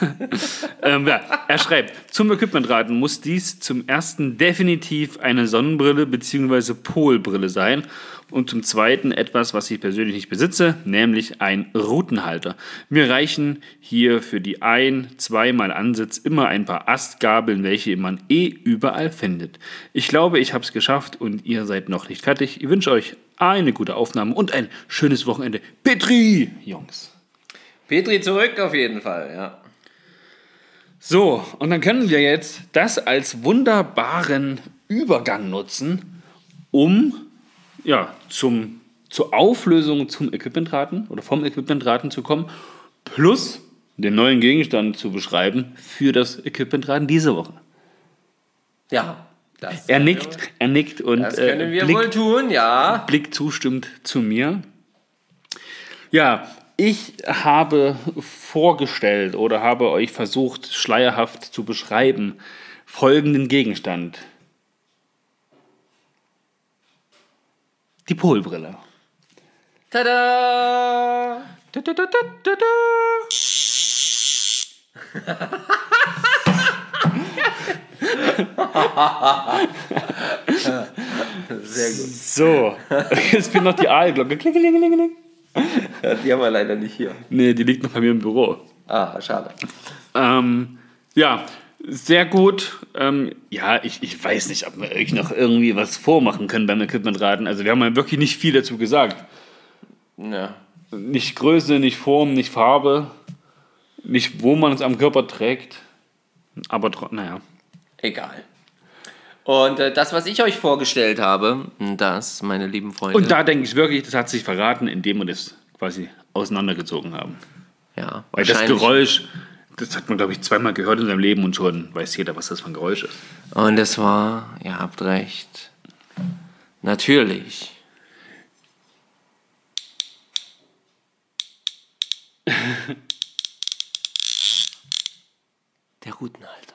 ähm, ja, er schreibt, zum Equipmentraten muss dies zum ersten definitiv eine Sonnenbrille bzw. Polbrille sein und zum zweiten etwas, was ich persönlich nicht besitze, nämlich ein Routenhalter. Mir reichen hier für die ein-, zweimal Ansitz immer ein paar Astgabeln, welche man eh überall findet. Ich glaube, ich habe es geschafft und ihr seid noch nicht fertig. Ich wünsche euch eine gute Aufnahme und ein schönes Wochenende. Petri, Jungs. Petri zurück auf jeden Fall, ja. So, und dann können wir jetzt das als wunderbaren Übergang nutzen, um ja, zum, zur Auflösung zum Equipmentraten oder vom Equipmentraten zu kommen, plus den neuen Gegenstand zu beschreiben für das Equipmentraten diese Woche. Ja, das, Er nickt, er nickt und das können äh, wir blickt, wohl tun, ja. Blick zustimmt zu mir. Ja, ich habe vorgestellt oder habe euch versucht, schleierhaft zu beschreiben, folgenden Gegenstand. Die Polbrille. Tada! Da, da, da, da, da, Sehr gut. So, jetzt bin noch die Aalglocke. Klingelingelingeling. Ja, die haben wir leider nicht hier. Nee, die liegt noch bei mir im Büro. Ah, schade. Ähm, ja, sehr gut. Ähm, ja, ich, ich weiß nicht, ob wir euch noch irgendwie was vormachen können beim Equipmentraten. Also wir haben ja wirklich nicht viel dazu gesagt. Ja. Nicht Größe, nicht Form, nicht Farbe, nicht wo man es am Körper trägt. Aber naja. Egal. Und äh, das, was ich euch vorgestellt habe, das, meine lieben Freunde. Und da denke ich wirklich, das hat sich verraten, indem wir das quasi auseinandergezogen haben. ja, Weil das Geräusch, das hat man, glaube ich, zweimal gehört in seinem Leben und schon weiß jeder, was das für ein Geräusch ist. Und es war, ihr habt recht, natürlich. Der Routenhalter.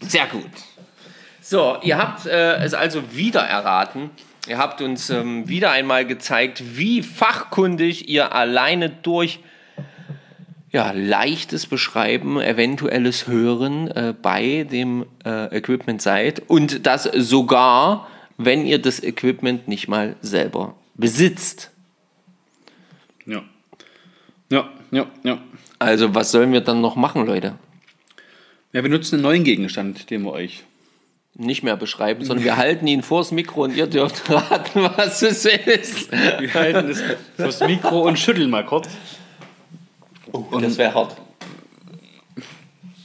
Sehr gut. So, ihr habt äh, es also wieder erraten. Ihr habt uns ähm, wieder einmal gezeigt, wie fachkundig ihr alleine durch ja, leichtes Beschreiben, eventuelles Hören äh, bei dem äh, Equipment seid und das sogar, wenn ihr das Equipment nicht mal selber besitzt. Ja. Ja, ja, ja. Also was sollen wir dann noch machen, Leute? Ja, wir nutzen einen neuen Gegenstand, den wir euch. Nicht mehr beschreiben, sondern wir halten ihn vors Mikro und ihr dürft raten, was es ist. Wir halten es fürs Mikro und schütteln mal kurz. Das wäre hart.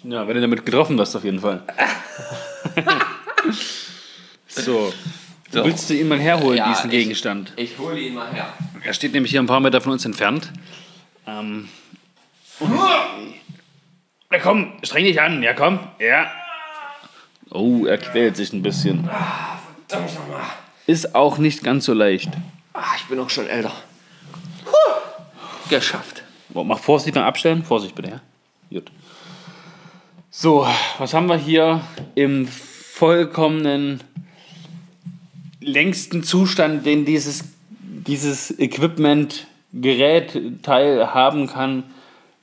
Ja, wenn du damit getroffen wirst, auf jeden Fall. so. So. Willst du ihn mal herholen, Ja, diesen ich- Gegenstand? Ich hole ihn mal her. Er steht nämlich hier ein paar Meter von uns entfernt. Ähm. Ja, komm, streng dich an. Ja, komm. Ja. Oh, er quält sich ein bisschen. Verdammt nochmal. Ist auch nicht ganz so leicht. Ah, ich bin auch schon älter. Geschafft. Boah, mach Vorsicht beim Abstellen. Vorsicht bitte, ja? Gut. So, was haben wir hier im vollkommenen längsten Zustand, den dieses, dieses Equipment, Gerät, Teil haben kann?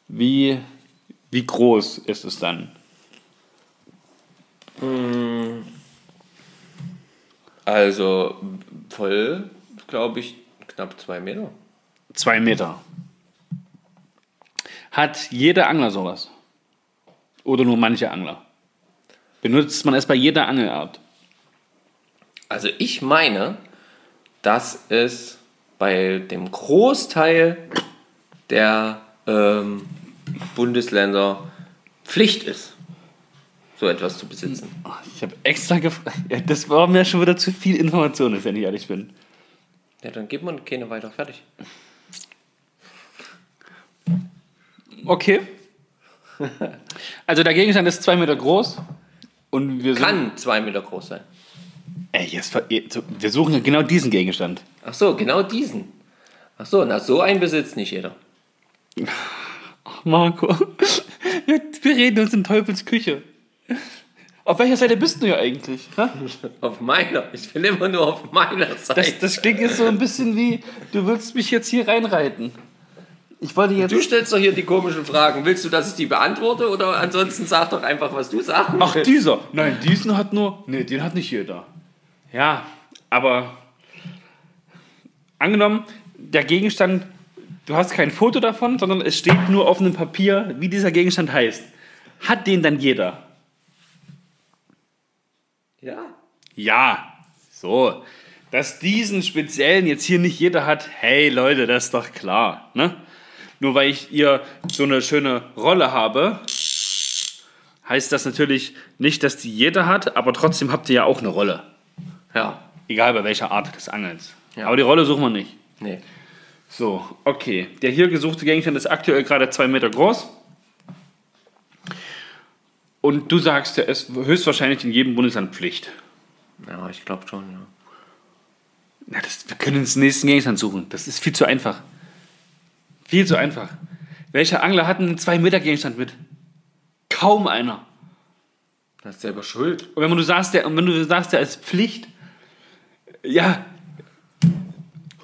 Wie, wie groß ist es dann? Also voll, glaube ich, knapp zwei Meter. Zwei Meter. Hat jeder Angler sowas? Oder nur manche Angler? Benutzt man es bei jeder Angelart? Also ich meine, dass es bei dem Großteil der ähm, Bundesländer Pflicht ist, so etwas zu besitzen. Ich habe extra gefragt. Ja, das war mir schon wieder zu viel Information, wenn ich ehrlich bin. Ja, dann gibt man keine weiter fertig. Okay. Also der Gegenstand ist zwei Meter groß. Und wir, Kann zwei Meter groß sein. Ey, jetzt, wir suchen ja genau diesen Gegenstand. Ach so, genau diesen. Ach so, na so einen besitzt nicht jeder. Marco, wir, wir reden uns in Teufels Küche. Auf welcher Seite bist du ja eigentlich? hä? Auf meiner. Ich bin immer nur auf meiner Seite. Das, das klingt jetzt so ein bisschen wie, du willst mich jetzt hier reinreiten. Ich wollte jetzt. du stellst doch hier die komischen Fragen. Willst du, dass ich die beantworte oder ansonsten sag doch einfach, was du sagst? Ach, dieser. Nein, diesen hat nur. Nee, den hat nicht jeder. Ja, aber angenommen, der Gegenstand, du hast kein Foto davon, sondern es steht nur auf einem Papier, wie dieser Gegenstand heißt. Hat den dann jeder? Ja. Ja. So. Dass diesen speziellen jetzt hier nicht jeder hat, hey Leute, das ist doch klar. Ne? Nur weil ich ihr so eine schöne Rolle habe, heißt das natürlich nicht, dass die jeder hat, aber trotzdem habt ihr ja auch eine Rolle. Ja. Egal bei welcher Art des Angelns. Ja. Aber die Rolle suchen wir nicht. Nee. So, okay. Der hier gesuchte Gegenstand ist aktuell gerade zwei Meter groß. Und du sagst, der ist höchstwahrscheinlich in jedem Bundesland Pflicht. Ja, ich glaube schon, ja. Na, das, wir können uns den nächsten Gegenstand suchen. Das ist viel zu einfach. Viel zu einfach. Welcher Angler hat einen 2-Meter-Gegenstand mit? Kaum einer. Das ist selber schuld. Und wenn du sagst, der, und wenn du sagst, der ist Pflicht, ja.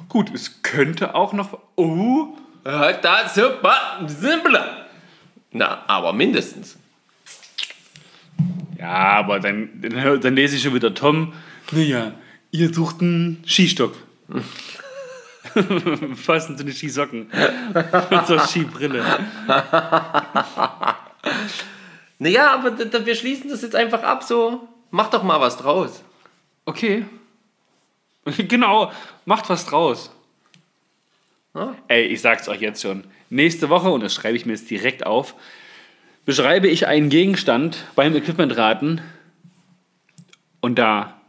Gut, es könnte auch noch. Oh, Das super simpler. Na, aber mindestens. Ja, aber dann, dann, dann lese ich schon wieder Tom. Naja, ihr sucht einen Skistock. Passend zu den Skisocken. Mit so einer Skibrille. Naja, aber d- d- wir schließen das jetzt einfach ab, so. Mach doch mal was draus. Okay. Genau, macht was draus. Ja. Ey, ich sag's euch jetzt schon. Nächste Woche, und das schreibe ich mir jetzt direkt auf, beschreibe ich einen Gegenstand beim Equipmentraten und da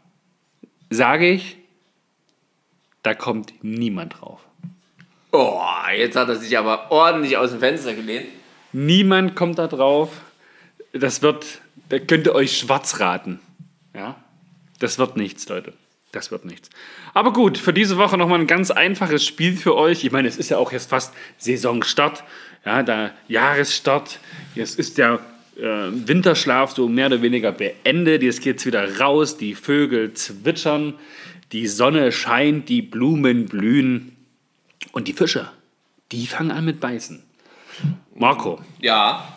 sage ich, da kommt niemand drauf. Oh, jetzt hat er sich aber ordentlich aus dem Fenster gelehnt. Niemand kommt da drauf. Das wird, da könnt ihr euch schwarz raten. Ja? Das wird nichts, Leute. Das wird nichts. Aber gut, für diese Woche nochmal ein ganz einfaches Spiel für euch. Ich meine, es ist ja auch jetzt fast Saisonstart. Ja, der Jahresstart. Jetzt ist der äh, Winterschlaf so mehr oder weniger beendet. Jetzt geht's wieder raus. Die Vögel zwitschern. Die Sonne scheint. Die Blumen blühen. Und die Fische, die fangen an mit Beißen. Marco, Ja.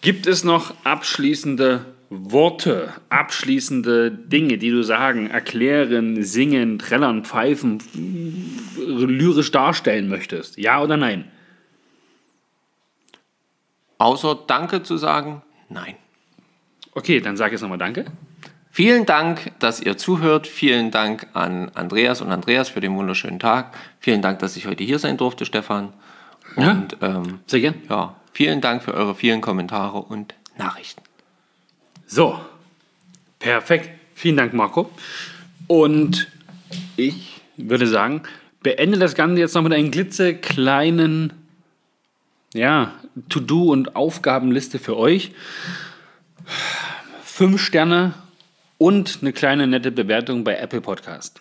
Gibt es noch abschließende Worte, abschließende Dinge, die du sagen, erklären, singen, trällern, pfeifen, lyrisch darstellen möchtest? Ja oder nein? Außer Danke zu sagen, nein. Okay, dann sag jetzt nochmal Danke. Vielen Dank, dass ihr zuhört. Vielen Dank an Andreas und Andreas für den wunderschönen Tag. Vielen Dank, dass ich heute hier sein durfte, Stefan. Ja. Und ähm, Sehr gern. ja, vielen Dank für eure vielen Kommentare und Nachrichten. So, perfekt. Vielen Dank, Marco. Und ich würde sagen, beende das Ganze jetzt noch mit einem klitzekleinen ja, To-Do- und Aufgabenliste für euch. Fünf Sterne und eine kleine nette Bewertung bei Apple Podcast.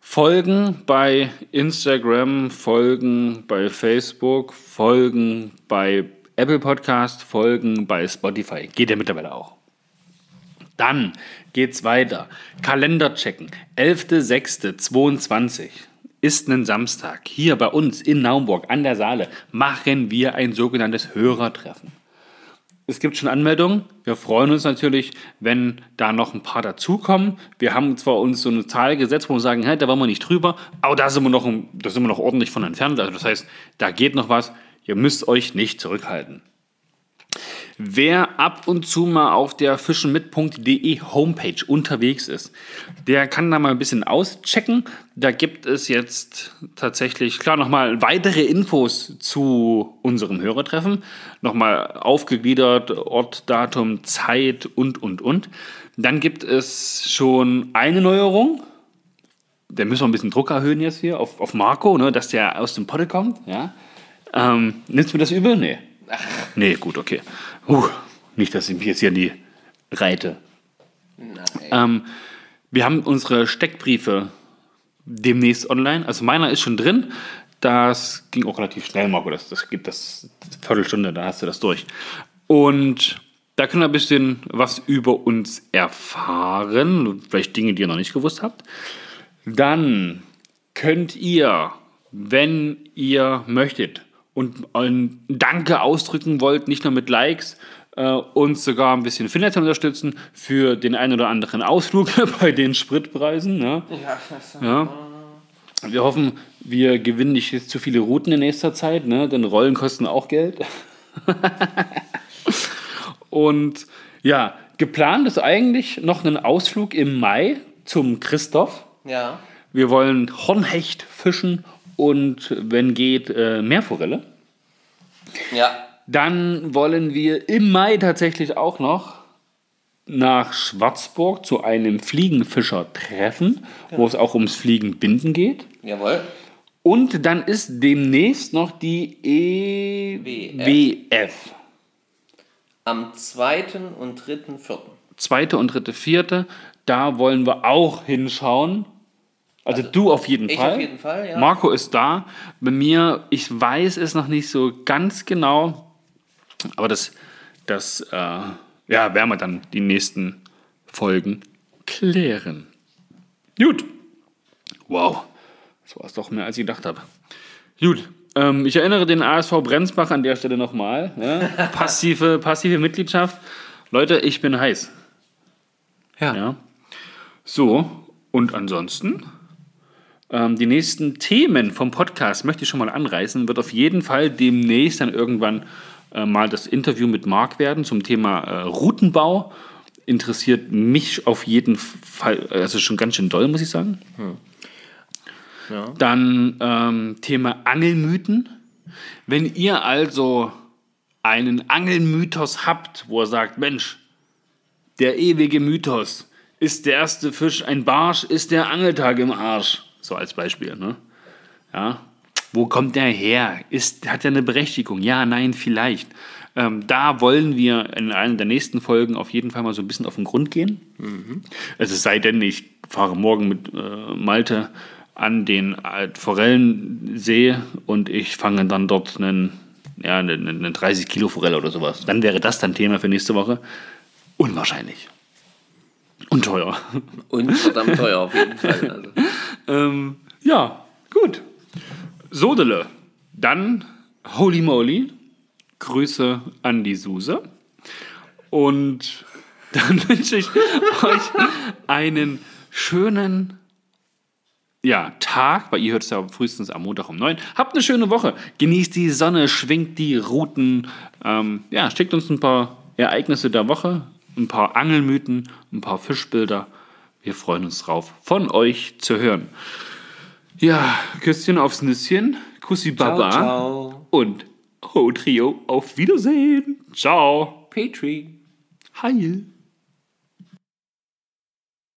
Folgen bei Instagram, Folgen bei Facebook, Folgen bei Apple Podcast, Folgen bei Spotify. Geht ja mittlerweile auch. Dann geht's weiter. Kalender checken. 11.06.22 ist ein Samstag. Hier bei uns in Naumburg an der Saale machen wir ein sogenanntes Hörertreffen. Es gibt schon Anmeldungen. Wir freuen uns natürlich, wenn da noch ein paar dazukommen. Wir haben zwar uns so eine Zahl gesetzt, wo wir sagen, hey, da waren wir nicht drüber, aber da sind wir noch, da sind wir noch ordentlich von entfernt. Also das heißt, da geht noch was. Ihr müsst euch nicht zurückhalten. Wer ab und zu mal auf der fischenmit.de Homepage unterwegs ist, der kann da mal ein bisschen auschecken. Da gibt es jetzt tatsächlich, klar, nochmal weitere Infos zu unserem Hörertreffen. Nochmal aufgegliedert, Ort, Datum, Zeit und, und, und. Dann gibt es schon eine Neuerung. Da müssen wir ein bisschen Druck erhöhen jetzt hier auf, auf Marco, ne, dass der aus dem Potte kommt. Ja. Ähm, nimmst du mir das übel? Nee. Nee, gut, okay. Uh, nicht, dass ich mich jetzt hier an die reite. Ähm, wir haben unsere Steckbriefe demnächst online. Also meiner ist schon drin. Das ging auch relativ schnell, Marco. Das, das gibt das Viertelstunde, da hast du das durch. Und Da könnt ihr ein bisschen was über uns erfahren. Vielleicht Dinge, die ihr noch nicht gewusst habt. Dann könnt ihr, wenn ihr möchtet und ein Danke ausdrücken wollt, nicht nur mit Likes, äh, uns sogar ein bisschen finanziell unterstützen für den einen oder anderen Ausflug bei den Spritpreisen. Ne? Ja. Wir hoffen, wir gewinnen nicht jetzt zu viele Routen in nächster Zeit, ne? denn Rollen kosten auch Geld. Und ja, geplant ist eigentlich noch ein Ausflug im Mai zum Christoph. Ja. Wir wollen Hornhecht fischen und, wenn geht, äh, Meerforelle. Ja. Dann wollen wir im Mai tatsächlich auch noch nach Schwarzburg zu einem Fliegenfischer treffen, wo es auch ums Fliegenbinden geht. Jawohl. Und dann ist demnächst noch die EWF. Am 2. und 3. 4. Zweite und dritte, vierte. Da wollen wir auch hinschauen. Also, du auf jeden ich Fall. auf jeden Fall, ja. Marco ist da. Bei mir, ich weiß es noch nicht so ganz genau. Aber das, das äh, ja, werden wir dann die nächsten Folgen klären. Gut. Wow. Das war es doch mehr, als ich gedacht habe. Gut. Ähm, ich erinnere den ASV Brenzbach an der Stelle nochmal. Ja? Passive, passive Mitgliedschaft. Leute, ich bin heiß. Ja. Ja. So, und ansonsten, ähm, die nächsten Themen vom Podcast möchte ich schon mal anreißen. Wird auf jeden Fall demnächst dann irgendwann äh, mal das Interview mit Marc werden zum Thema äh, Routenbau. Interessiert mich auf jeden Fall, also schon ganz schön doll, muss ich sagen. Dann ähm, Thema Angelmythen. Wenn ihr also einen Angelmythos habt, wo er sagt, Mensch, der ewige Mythos. Ist der erste Fisch ein Barsch, ist der Angeltag im Arsch. So als Beispiel, ne? Ja. Wo kommt der her? Ist, hat er eine Berechtigung? Ja, nein, vielleicht. Ähm, da wollen wir in einer der nächsten Folgen auf jeden Fall mal so ein bisschen auf den Grund gehen. Also es sei denn, ich fahre morgen mit äh, Malte an den Forellensee und ich fange dann dort einen, ja, eine, eine 30 Kilo Forelle oder sowas. Dann wäre das dann Thema für nächste Woche. Unwahrscheinlich. Und teuer. Und verdammt teuer auf jeden Fall. Also. Ähm, ja, gut. Sodele. Dann Holy Moly. Grüße an die Suse. Und dann wünsche ich euch einen schönen ja, Tag, weil ihr hört es ja frühestens am Montag um 9. Habt eine schöne Woche. Genießt die Sonne, schwingt die Routen. Ähm, ja, schickt uns ein paar Ereignisse der Woche, ein paar Angelmythen, ein paar Fischbilder. Wir freuen uns drauf, von euch zu hören. Ja, Küsschen aufs Nüsschen, Kussi Baba ciao. und Ho Trio, auf Wiedersehen. Ciao. Petri. Heil.